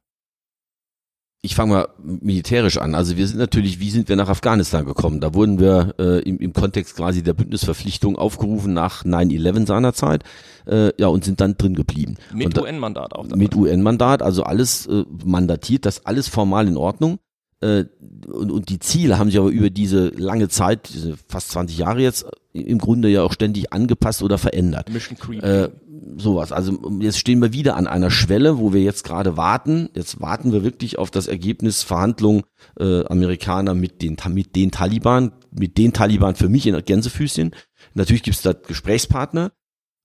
ich fange mal militärisch an. Also wir sind natürlich, wie sind wir nach Afghanistan gekommen? Da wurden wir äh, im, im Kontext quasi der Bündnisverpflichtung aufgerufen nach 9-11 seinerzeit äh, ja, und sind dann drin geblieben. Mit UN-Mandat auch. Mit UN-Mandat, also alles äh, mandatiert, das alles formal in Ordnung. Äh, und, und die Ziele haben sich aber über diese lange Zeit, diese fast 20 Jahre jetzt, im Grunde ja auch ständig angepasst oder verändert. Mission Creep. Äh, sowas. Also jetzt stehen wir wieder an einer Schwelle, wo wir jetzt gerade warten. Jetzt warten wir wirklich auf das Ergebnis Verhandlungen äh, Amerikaner mit den mit den Taliban, mit den Taliban für mich in Gänsefüßchen. Natürlich gibt's da Gesprächspartner,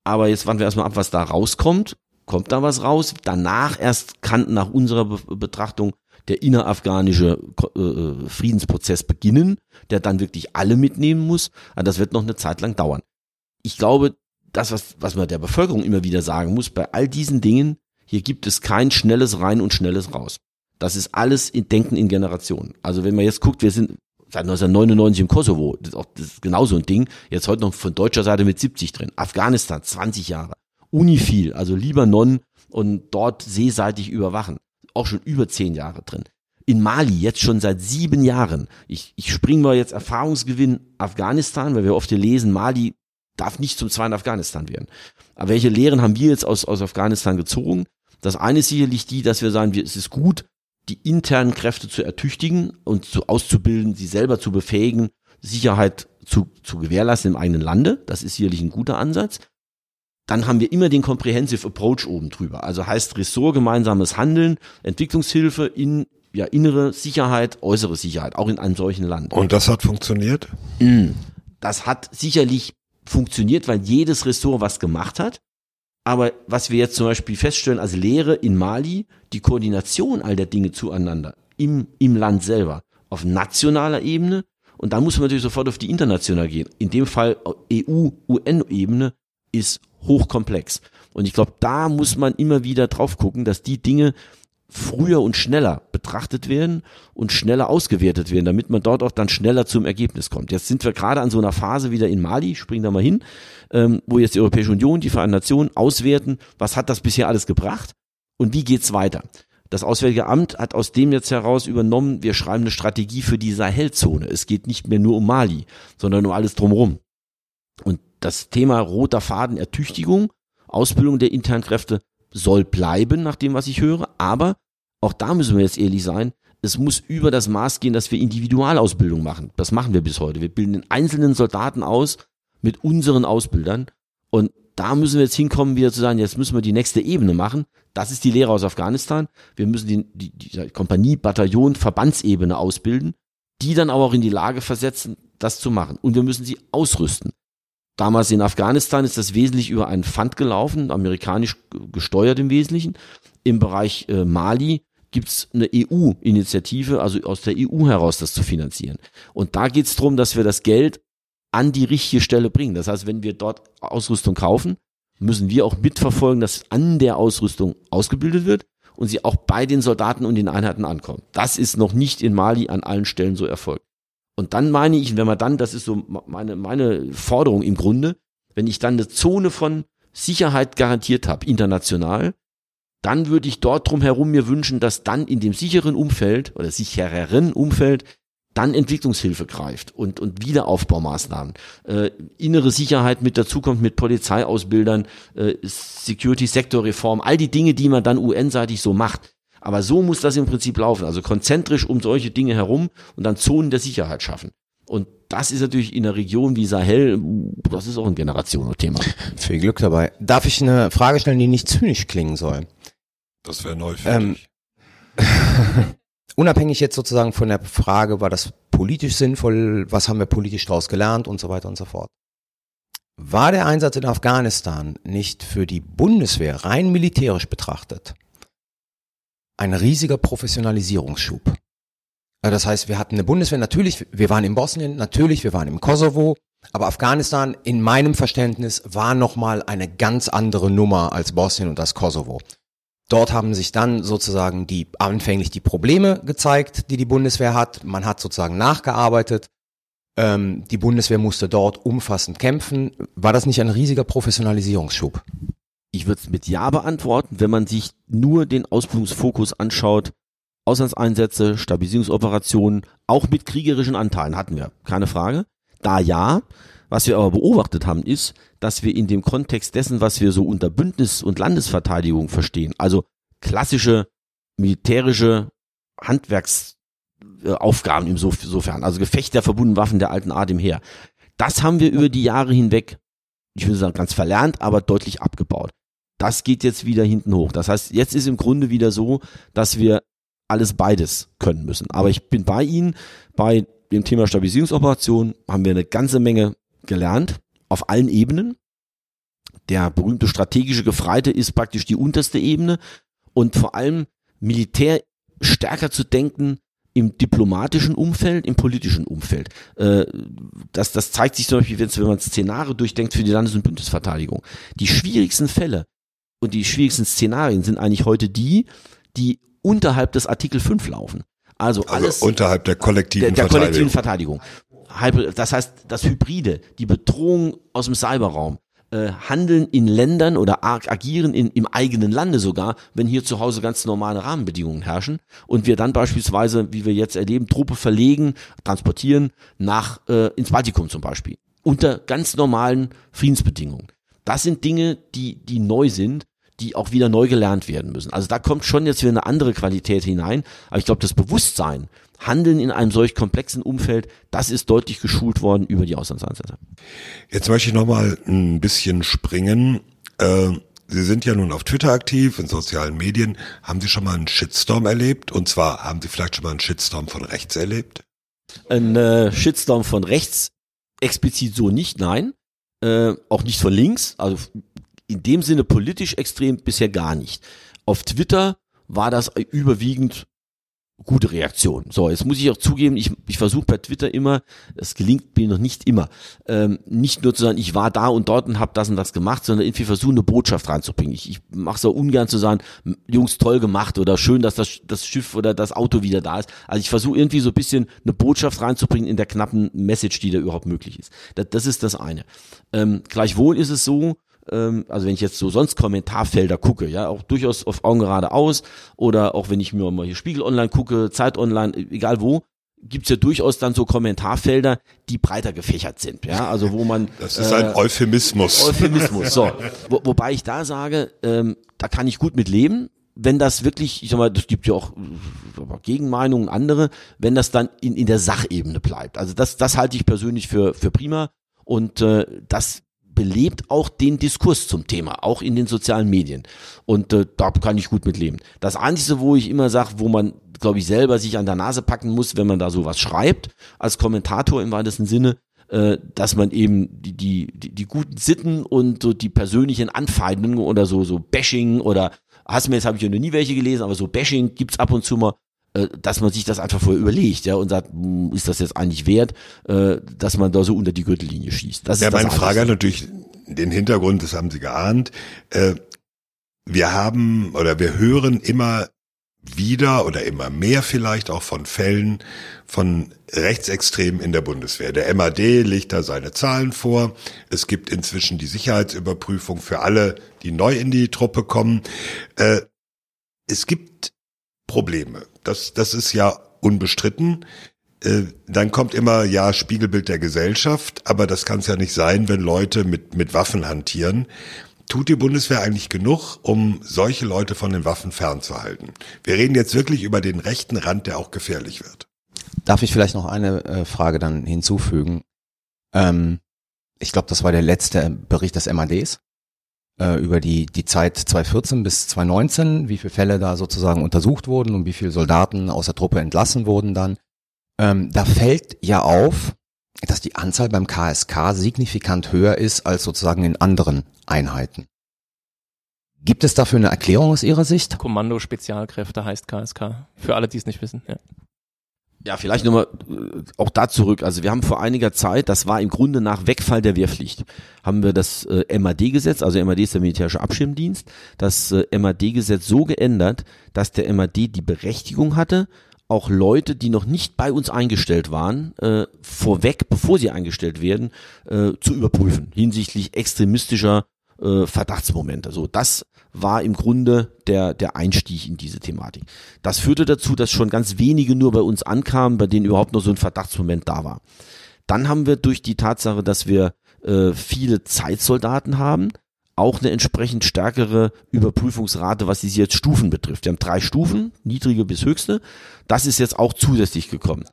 aber jetzt warten wir erstmal ab, was da rauskommt. Kommt da was raus? Danach erst kann nach unserer Be Betrachtung der innerafghanische äh, Friedensprozess beginnen, der dann wirklich alle mitnehmen muss. Aber das wird noch eine Zeit lang dauern. Ich glaube, das, was, was man der Bevölkerung immer wieder sagen muss, bei all diesen Dingen, hier gibt es kein schnelles rein und schnelles raus. Das ist alles in Denken in Generationen. Also wenn man jetzt guckt, wir sind seit 1999 im Kosovo, das ist, auch, das ist genauso ein Ding, jetzt heute noch von deutscher Seite mit 70 drin. Afghanistan, 20 Jahre. Unifil, also Libanon und dort seeseitig überwachen. Auch schon über 10 Jahre drin. In Mali jetzt schon seit sieben Jahren. Ich, ich springe mal jetzt Erfahrungsgewinn Afghanistan, weil wir oft hier lesen, Mali darf nicht zum zweiten Afghanistan werden. Aber welche Lehren haben wir jetzt aus, aus Afghanistan gezogen? Das eine ist sicherlich die, dass wir sagen, wir, es ist gut, die internen Kräfte zu ertüchtigen und zu auszubilden, sie selber zu befähigen, Sicherheit zu, zu gewährleisten im eigenen Lande. Das ist sicherlich ein guter Ansatz. Dann haben wir immer den Comprehensive Approach oben drüber. Also heißt Ressort gemeinsames Handeln, Entwicklungshilfe in ja, innere Sicherheit, äußere Sicherheit, auch in einem solchen Land. Und das hat funktioniert? Mm. Das hat sicherlich funktioniert, weil jedes Ressort was gemacht hat. Aber was wir jetzt zum Beispiel feststellen als Lehre in Mali, die Koordination all der Dinge zueinander im, im Land selber, auf nationaler Ebene. Und dann muss man natürlich sofort auf die international gehen. In dem Fall EU-UN-Ebene ist hochkomplex. Und ich glaube, da muss man immer wieder drauf gucken, dass die Dinge, früher und schneller betrachtet werden und schneller ausgewertet werden, damit man dort auch dann schneller zum Ergebnis kommt. Jetzt sind wir gerade an so einer Phase wieder in Mali, springen da mal hin, ähm, wo jetzt die Europäische Union, die Vereinten Nationen auswerten, was hat das bisher alles gebracht und wie geht's weiter. Das Auswärtige Amt hat aus dem jetzt heraus übernommen, wir schreiben eine Strategie für die Sahelzone. Es geht nicht mehr nur um Mali, sondern um alles drumherum. Und das Thema roter Faden Ertüchtigung, Ausbildung der internen Kräfte soll bleiben, nach dem, was ich höre, aber auch da müssen wir jetzt ehrlich sein, es muss über das Maß gehen, dass wir Individualausbildung machen. Das machen wir bis heute. Wir bilden den einzelnen Soldaten aus mit unseren Ausbildern. Und da müssen wir jetzt hinkommen, wieder zu sagen, jetzt müssen wir die nächste Ebene machen. Das ist die Lehre aus Afghanistan. Wir müssen die, die, die Kompanie, Bataillon, Verbandsebene ausbilden, die dann aber auch in die Lage versetzen, das zu machen. Und wir müssen sie ausrüsten. Damals in Afghanistan ist das wesentlich über einen Fund gelaufen, amerikanisch gesteuert im Wesentlichen. Im Bereich äh, Mali gibt es eine EU-Initiative, also aus der EU heraus das zu finanzieren. Und da geht es darum, dass wir das Geld an die richtige Stelle bringen. Das heißt, wenn wir dort Ausrüstung kaufen, müssen wir auch mitverfolgen, dass an der Ausrüstung ausgebildet wird und sie auch bei den Soldaten und den Einheiten ankommt. Das ist noch nicht in Mali an allen Stellen so erfolgt. Und dann meine ich, wenn man dann, das ist so meine, meine Forderung im Grunde, wenn ich dann eine Zone von Sicherheit garantiert habe, international, dann würde ich dort drum herum mir wünschen, dass dann in dem sicheren Umfeld oder sichereren Umfeld dann Entwicklungshilfe greift und, und Wiederaufbaumaßnahmen. Äh, innere Sicherheit mit dazukommt mit Polizeiausbildern, äh, Security-Sektorreform, all die Dinge, die man dann UN-seitig so macht. Aber so muss das im Prinzip laufen. Also konzentrisch um solche Dinge herum und dann Zonen der Sicherheit schaffen. Und das ist natürlich in einer Region wie Sahel, das ist auch ein Generationenthema. Viel Glück dabei. Darf ich eine Frage stellen, die nicht zynisch klingen soll? Das wäre neu für Ähm, unabhängig jetzt sozusagen von der Frage, war das politisch sinnvoll, was haben wir politisch daraus gelernt und so weiter und so fort. War der Einsatz in Afghanistan nicht für die Bundeswehr rein militärisch betrachtet ein riesiger Professionalisierungsschub? Also Das heißt, wir hatten eine Bundeswehr, natürlich, wir waren in Bosnien, natürlich, wir waren im Kosovo, aber Afghanistan in meinem Verständnis war nochmal eine ganz andere Nummer als Bosnien und das Kosovo. Dort haben sich dann sozusagen die anfänglich die Probleme gezeigt, die die Bundeswehr hat. Man hat sozusagen nachgearbeitet. Ähm, die Bundeswehr musste dort umfassend kämpfen. War das nicht ein riesiger Professionalisierungsschub? Ich würde es mit Ja beantworten, wenn man sich nur den Ausbildungsfokus anschaut. Auslandseinsätze, Stabilisierungsoperationen, auch mit kriegerischen Anteilen hatten wir, keine Frage. Da ja. Was wir aber beobachtet haben, ist, dass wir in dem Kontext dessen, was wir so unter Bündnis- und Landesverteidigung verstehen, also klassische militärische Handwerksaufgaben insofern, also Gefecht der verbundenen Waffen der alten Art im Heer, das haben wir über die Jahre hinweg, ich würde sagen ganz verlernt, aber deutlich abgebaut. Das geht jetzt wieder hinten hoch. Das heißt, jetzt ist im Grunde wieder so, dass wir alles beides können müssen. Aber ich bin bei Ihnen, bei dem Thema Stabilisierungsoperation haben wir eine ganze Menge gelernt, auf allen Ebenen. Der berühmte strategische Gefreite ist praktisch die unterste Ebene und vor allem Militär stärker zu denken im diplomatischen Umfeld, im politischen Umfeld. Äh, das, das zeigt sich zum Beispiel, wenn man Szenare durchdenkt für die Landes- und Bündnisverteidigung. Die schwierigsten Fälle und die schwierigsten Szenarien sind eigentlich heute die, die unterhalb des Artikel 5 laufen. Also, Also alles unterhalb der kollektiven der, der kollektiven Verteidigung. Das heißt, das Hybride, die Bedrohung aus dem Cyberraum, äh, handeln in Ländern oder ag- agieren in, im eigenen Lande sogar, wenn hier zu Hause ganz normale Rahmenbedingungen herrschen und wir dann beispielsweise, wie wir jetzt erleben, Truppe verlegen, transportieren nach äh, ins Baltikum zum Beispiel unter ganz normalen Friedensbedingungen. Das sind Dinge, die die neu sind die auch wieder neu gelernt werden müssen. Also da kommt schon jetzt wieder eine andere Qualität hinein. Aber ich glaube, das Bewusstsein, Handeln in einem solch komplexen Umfeld, das ist deutlich geschult worden über die Auslandseinsätze. Jetzt möchte ich noch mal ein bisschen springen. Äh, Sie sind ja nun auf Twitter aktiv, in sozialen Medien. Haben Sie schon mal einen Shitstorm erlebt? Und zwar haben Sie vielleicht schon mal einen Shitstorm von rechts erlebt? Ein äh, Shitstorm von rechts, explizit so nicht, nein. Äh, auch nicht von links, also in dem Sinne politisch extrem bisher gar nicht. Auf Twitter war das überwiegend gute Reaktion. So, jetzt muss ich auch zugeben, ich, ich versuche bei Twitter immer, es gelingt mir noch nicht immer, ähm, nicht nur zu sagen, ich war da und dort und habe das und das gemacht, sondern irgendwie versuche eine Botschaft reinzubringen. Ich, ich mache es auch ungern zu sagen, Jungs, toll gemacht oder schön, dass das, das Schiff oder das Auto wieder da ist. Also ich versuche irgendwie so ein bisschen eine Botschaft reinzubringen in der knappen Message, die da überhaupt möglich ist. Das, das ist das eine. Ähm, gleichwohl ist es so, ähm, also wenn ich jetzt so sonst Kommentarfelder gucke, ja, auch durchaus auf Augen geradeaus oder auch wenn ich mir mal hier Spiegel Online gucke, Zeit Online, egal wo, gibt's ja durchaus dann so Kommentarfelder, die breiter gefächert sind, ja, also wo man Das ist ein Euphemismus. Euphemismus, so. Wo, wobei ich da sage, ähm, da kann ich gut mit leben, wenn das wirklich, ich sag mal, das gibt ja auch äh, Gegenmeinungen, andere, wenn das dann in, in der Sachebene bleibt. Also das, das halte ich persönlich für, für prima und äh, das belebt auch den Diskurs zum Thema, auch in den sozialen Medien. Und äh, da kann ich gut mit leben. Das Einzige, wo ich immer sage, wo man, glaube ich, selber sich an der Nase packen muss, wenn man da sowas schreibt, als Kommentator im weitesten Sinne, äh, dass man eben die, die, die, die guten Sitten und so die persönlichen Anfeindungen oder so, so Bashing oder hast mir jetzt habe ich ja noch nie welche gelesen, aber so Bashing gibt's ab und zu mal dass man sich das einfach vorher überlegt, ja, und sagt, hm, ist das jetzt eigentlich wert, äh, dass man da so unter die Gürtellinie schießt. Das ja, ist das meine Frage hat natürlich den Hintergrund, das haben Sie geahnt. Äh, wir haben oder wir hören immer wieder oder immer mehr vielleicht auch von Fällen von Rechtsextremen in der Bundeswehr. Der MAD legt da seine Zahlen vor. Es gibt inzwischen die Sicherheitsüberprüfung für alle, die neu in die Truppe kommen. Äh, es gibt Probleme. Das, das ist ja unbestritten. Äh, Dann kommt immer, ja, Spiegelbild der Gesellschaft, aber das kann es ja nicht sein, wenn Leute mit, mit Waffen hantieren. Tut die Bundeswehr eigentlich genug, um solche Leute von den Waffen fernzuhalten? Wir reden jetzt wirklich über den rechten Rand, der auch gefährlich wird. Darf ich vielleicht noch eine äh, Frage dann hinzufügen? Ähm, ich glaube, das war der letzte Bericht des MADs äh, über die, die Zeit 2014 bis 2019, wie viele Fälle da sozusagen untersucht wurden und wie viele Soldaten aus der Truppe entlassen wurden dann. Ähm, da fällt ja auf, dass die Anzahl beim KSK signifikant höher ist als sozusagen in anderen Einheiten. Gibt es dafür eine Erklärung aus Ihrer Sicht? Kommando Spezialkräfte heißt KSK. Für alle, die es nicht wissen. Ja. Ja, vielleicht nochmal äh, auch da zurück. Also wir haben vor einiger Zeit, das war im Grunde nach Wegfall der Wehrpflicht, haben wir das äh, MAD-Gesetz, also MAD ist der militärische Abschirmdienst, das äh, MAD-Gesetz so geändert, dass der MAD die Berechtigung hatte, auch Leute, die noch nicht bei uns eingestellt waren, äh, vorweg, bevor sie eingestellt werden, äh, zu überprüfen hinsichtlich extremistischer äh, Verdachtsmomente. So, das war im Grunde der, der Einstieg in diese Thematik. Das führte dazu, dass schon ganz wenige nur bei uns ankamen, bei denen überhaupt noch so ein Verdachtsmoment da war. Dann haben wir durch die Tatsache, dass wir äh, viele Zeitsoldaten haben, auch eine entsprechend stärkere Überprüfungsrate, was diese jetzt Stufen betrifft. Wir haben drei Stufen, niedrige bis höchste. Das ist jetzt auch zusätzlich gekommen.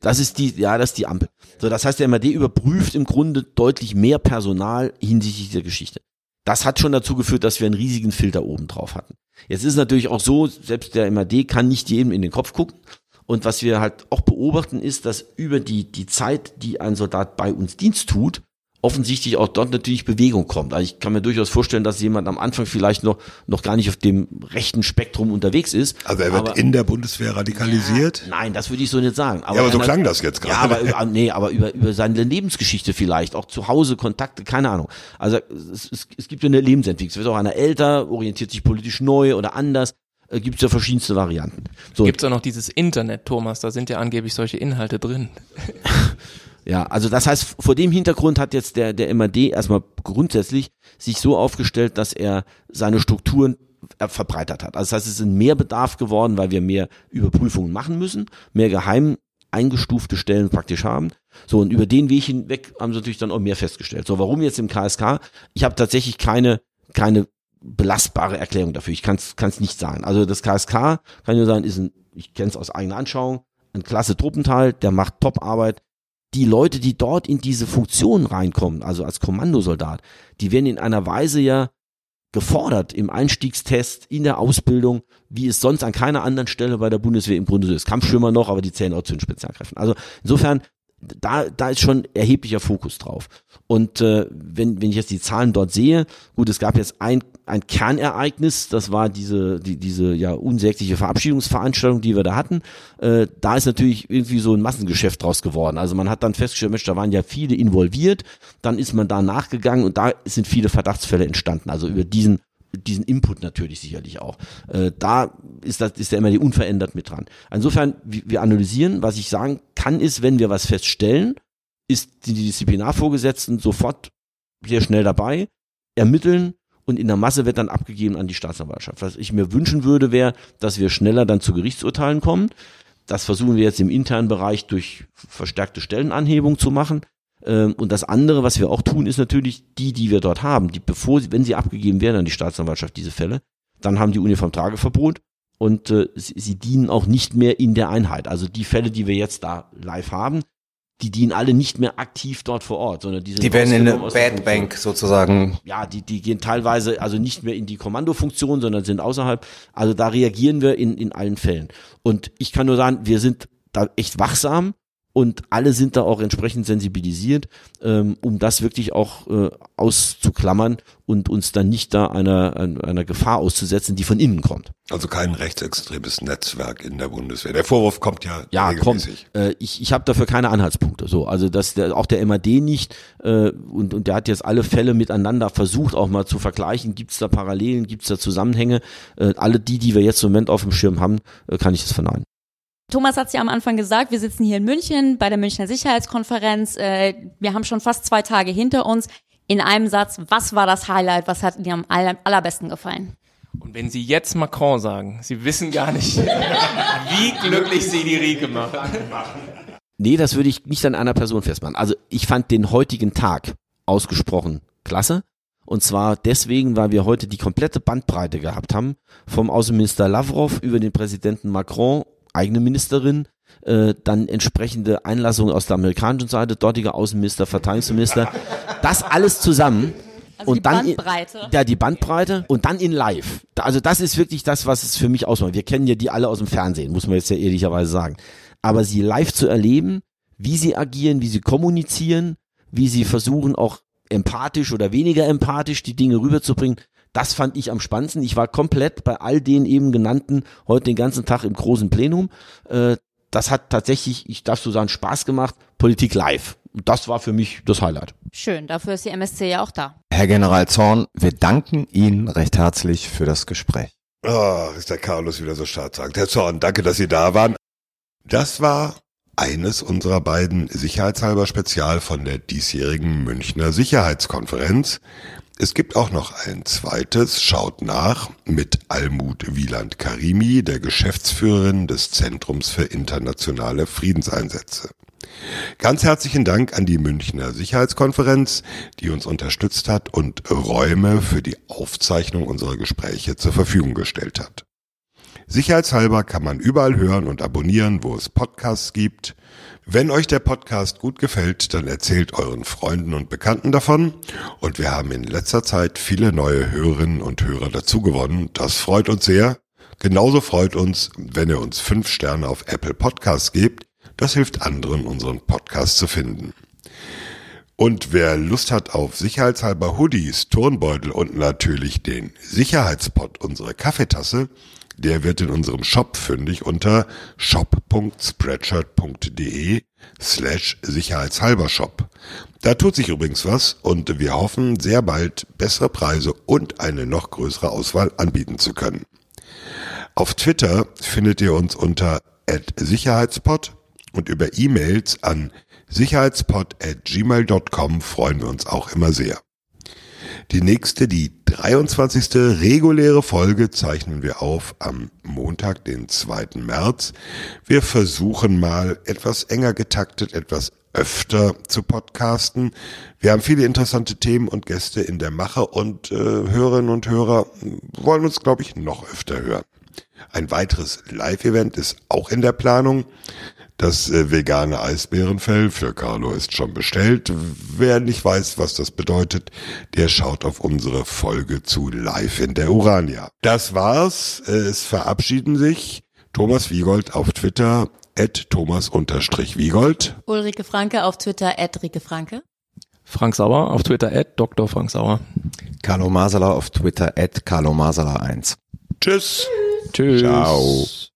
Das ist die, ja, das ist die Ampel. So, das heißt, der MAD überprüft im Grunde deutlich mehr Personal hinsichtlich dieser Geschichte. Das hat schon dazu geführt, dass wir einen riesigen Filter oben drauf hatten. Jetzt ist es natürlich auch so, selbst der MAD kann nicht jedem in den Kopf gucken. Und was wir halt auch beobachten, ist, dass über die, die Zeit, die ein Soldat bei uns Dienst tut, offensichtlich auch dort natürlich Bewegung kommt. Also ich kann mir durchaus vorstellen, dass jemand am Anfang vielleicht noch, noch gar nicht auf dem rechten Spektrum unterwegs ist. Also er wird aber, in der Bundeswehr radikalisiert? Ja, nein, das würde ich so nicht sagen. Aber ja, aber so klang das jetzt gerade. Ja, aber über, nee, aber über, über seine Lebensgeschichte vielleicht, auch zu Hause, Kontakte, keine Ahnung. Also es, es, es gibt ja eine Lebensentwicklung. Es wird auch einer älter, orientiert sich politisch neu oder anders äh, gibt es ja verschiedenste Varianten. So. Gibt es auch noch dieses Internet, Thomas, da sind ja angeblich solche Inhalte drin. Ja, also das heißt, vor dem Hintergrund hat jetzt der, der MAD erstmal grundsätzlich sich so aufgestellt, dass er seine Strukturen verbreitert hat. Also das heißt, es ist mehr Bedarf geworden, weil wir mehr Überprüfungen machen müssen, mehr geheim eingestufte Stellen praktisch haben. So, und über den Weg hinweg haben sie natürlich dann auch mehr festgestellt. So, warum jetzt im KSK? Ich habe tatsächlich keine, keine belastbare Erklärung dafür. Ich kann es nicht sagen. Also das KSK, kann nur sagen, ist ein, ich kenne es aus eigener Anschauung, ein klasse Truppenteil, der macht Top-Arbeit, die Leute, die dort in diese Funktion reinkommen, also als Kommandosoldat, die werden in einer Weise ja gefordert im Einstiegstest, in der Ausbildung, wie es sonst an keiner anderen Stelle bei der Bundeswehr im Grunde so ist. Kampfschwimmer noch, aber die zählen auch zu den Spezialkräften. Also insofern da, da ist schon erheblicher Fokus drauf. Und äh, wenn, wenn ich jetzt die Zahlen dort sehe, gut, es gab jetzt ein, ein Kernereignis, das war diese, die, diese ja unsägliche Verabschiedungsveranstaltung, die wir da hatten. Äh, da ist natürlich irgendwie so ein Massengeschäft draus geworden. Also man hat dann festgestellt, Mensch, da waren ja viele involviert, dann ist man da nachgegangen und da sind viele Verdachtsfälle entstanden. Also über diesen diesen Input natürlich sicherlich auch. Äh, da ist, das, ist der die unverändert mit dran. Insofern, wir analysieren, was ich sagen kann, ist, wenn wir was feststellen, ist die Disziplinarvorgesetzten sofort sehr schnell dabei, ermitteln und in der Masse wird dann abgegeben an die Staatsanwaltschaft. Was ich mir wünschen würde, wäre, dass wir schneller dann zu Gerichtsurteilen kommen. Das versuchen wir jetzt im internen Bereich durch verstärkte Stellenanhebung zu machen. Ähm, und das andere, was wir auch tun, ist natürlich die, die wir dort haben, die bevor sie, wenn sie abgegeben werden an die Staatsanwaltschaft, diese Fälle, dann haben die Uniformtrageverbot und äh, sie, sie dienen auch nicht mehr in der Einheit. Also die Fälle, die wir jetzt da live haben, die dienen alle nicht mehr aktiv dort vor Ort, sondern die sind Die werden in eine Bad Bank sozusagen. Ja, die, die gehen teilweise also nicht mehr in die Kommandofunktion, sondern sind außerhalb. Also da reagieren wir in, in allen Fällen. Und ich kann nur sagen, wir sind da echt wachsam und alle sind da auch entsprechend sensibilisiert, ähm, um das wirklich auch äh, auszuklammern und uns dann nicht da einer, einer Gefahr auszusetzen, die von innen kommt. Also kein rechtsextremes Netzwerk in der Bundeswehr. Der Vorwurf kommt ja Ja, regelmäßig. kommt. Äh, ich ich habe dafür keine Anhaltspunkte. So, also dass der, auch der MAD nicht äh, und und der hat jetzt alle Fälle miteinander versucht auch mal zu vergleichen. Gibt es da Parallelen? Gibt es da Zusammenhänge? Äh, alle die, die wir jetzt im Moment auf dem Schirm haben, äh, kann ich das verneinen. Thomas hat es ja am Anfang gesagt, wir sitzen hier in München bei der Münchner Sicherheitskonferenz. Äh, wir haben schon fast zwei Tage hinter uns. In einem Satz, was war das Highlight? Was hat dir am allerbesten gefallen? Und wenn Sie jetzt Macron sagen, Sie wissen gar nicht, wie glücklich Sie die Rieke machen. Nee, das würde ich nicht an einer Person festmachen. Also ich fand den heutigen Tag ausgesprochen klasse. Und zwar deswegen, weil wir heute die komplette Bandbreite gehabt haben, vom Außenminister Lavrov über den Präsidenten Macron, eigene Ministerin, äh, dann entsprechende Einlassungen aus der amerikanischen Seite, dortiger Außenminister, Verteidigungsminister, das alles zusammen. Also und die dann Bandbreite. In, ja, die Bandbreite und dann in live. Also das ist wirklich das, was es für mich ausmacht. Wir kennen ja die alle aus dem Fernsehen, muss man jetzt ja ehrlicherweise sagen. Aber sie live zu erleben, wie sie agieren, wie sie kommunizieren, wie sie versuchen auch empathisch oder weniger empathisch die Dinge rüberzubringen, das fand ich am spannendsten. Ich war komplett bei all den eben genannten heute den ganzen Tag im großen Plenum. Äh, das hat tatsächlich, ich darf so sagen, Spaß gemacht. Politik live. Das war für mich das Highlight. Schön, dafür ist die MSC ja auch da. Herr General Zorn, wir danken Ihnen recht herzlich für das Gespräch. Ah, ist der Carlos wieder so stark. Herr Zorn, danke, dass Sie da waren. Das war eines unserer beiden sicherheitshalber Spezial von der diesjährigen Münchner Sicherheitskonferenz. Es gibt auch noch ein zweites, schaut nach, mit Almut Wieland Karimi, der Geschäftsführerin des Zentrums für internationale Friedenseinsätze. Ganz herzlichen Dank an die Münchner Sicherheitskonferenz, die uns unterstützt hat und Räume für die Aufzeichnung unserer Gespräche zur Verfügung gestellt hat. Sicherheitshalber kann man überall hören und abonnieren, wo es Podcasts gibt. Wenn euch der Podcast gut gefällt, dann erzählt euren Freunden und Bekannten davon. Und wir haben in letzter Zeit viele neue Hörerinnen und Hörer dazu gewonnen. Das freut uns sehr. Genauso freut uns, wenn ihr uns fünf Sterne auf Apple Podcasts gebt. Das hilft anderen, unseren Podcast zu finden. Und wer Lust hat auf sicherheitshalber Hoodies, Turnbeutel und natürlich den Sicherheitspot, unsere Kaffeetasse, der wird in unserem Shop fündig unter shop.spreadshirt.de slash sicherheitshalber Shop. Da tut sich übrigens was und wir hoffen sehr bald bessere Preise und eine noch größere Auswahl anbieten zu können. Auf Twitter findet ihr uns unter Sicherheitspot und über E-Mails an sicherheitspot at gmail.com freuen wir uns auch immer sehr. Die nächste, die 23. reguläre Folge zeichnen wir auf am Montag, den 2. März. Wir versuchen mal etwas enger getaktet, etwas öfter zu podcasten. Wir haben viele interessante Themen und Gäste in der Mache und äh, Hörerinnen und Hörer wollen uns, glaube ich, noch öfter hören. Ein weiteres Live-Event ist auch in der Planung. Das äh, vegane Eisbärenfell für Carlo ist schon bestellt. Wer nicht weiß, was das bedeutet, der schaut auf unsere Folge zu Live in der Urania. Das war's. Es verabschieden sich Thomas Wiegold auf Twitter at Thomas-Wiegold. Ulrike Franke auf Twitter, at Rike Franke. Frank Sauer auf Twitter, at Dr. Frank Sauer. Carlo Masala auf Twitter at Carlo Masala 1. Tschüss. Tschüss. Ciao.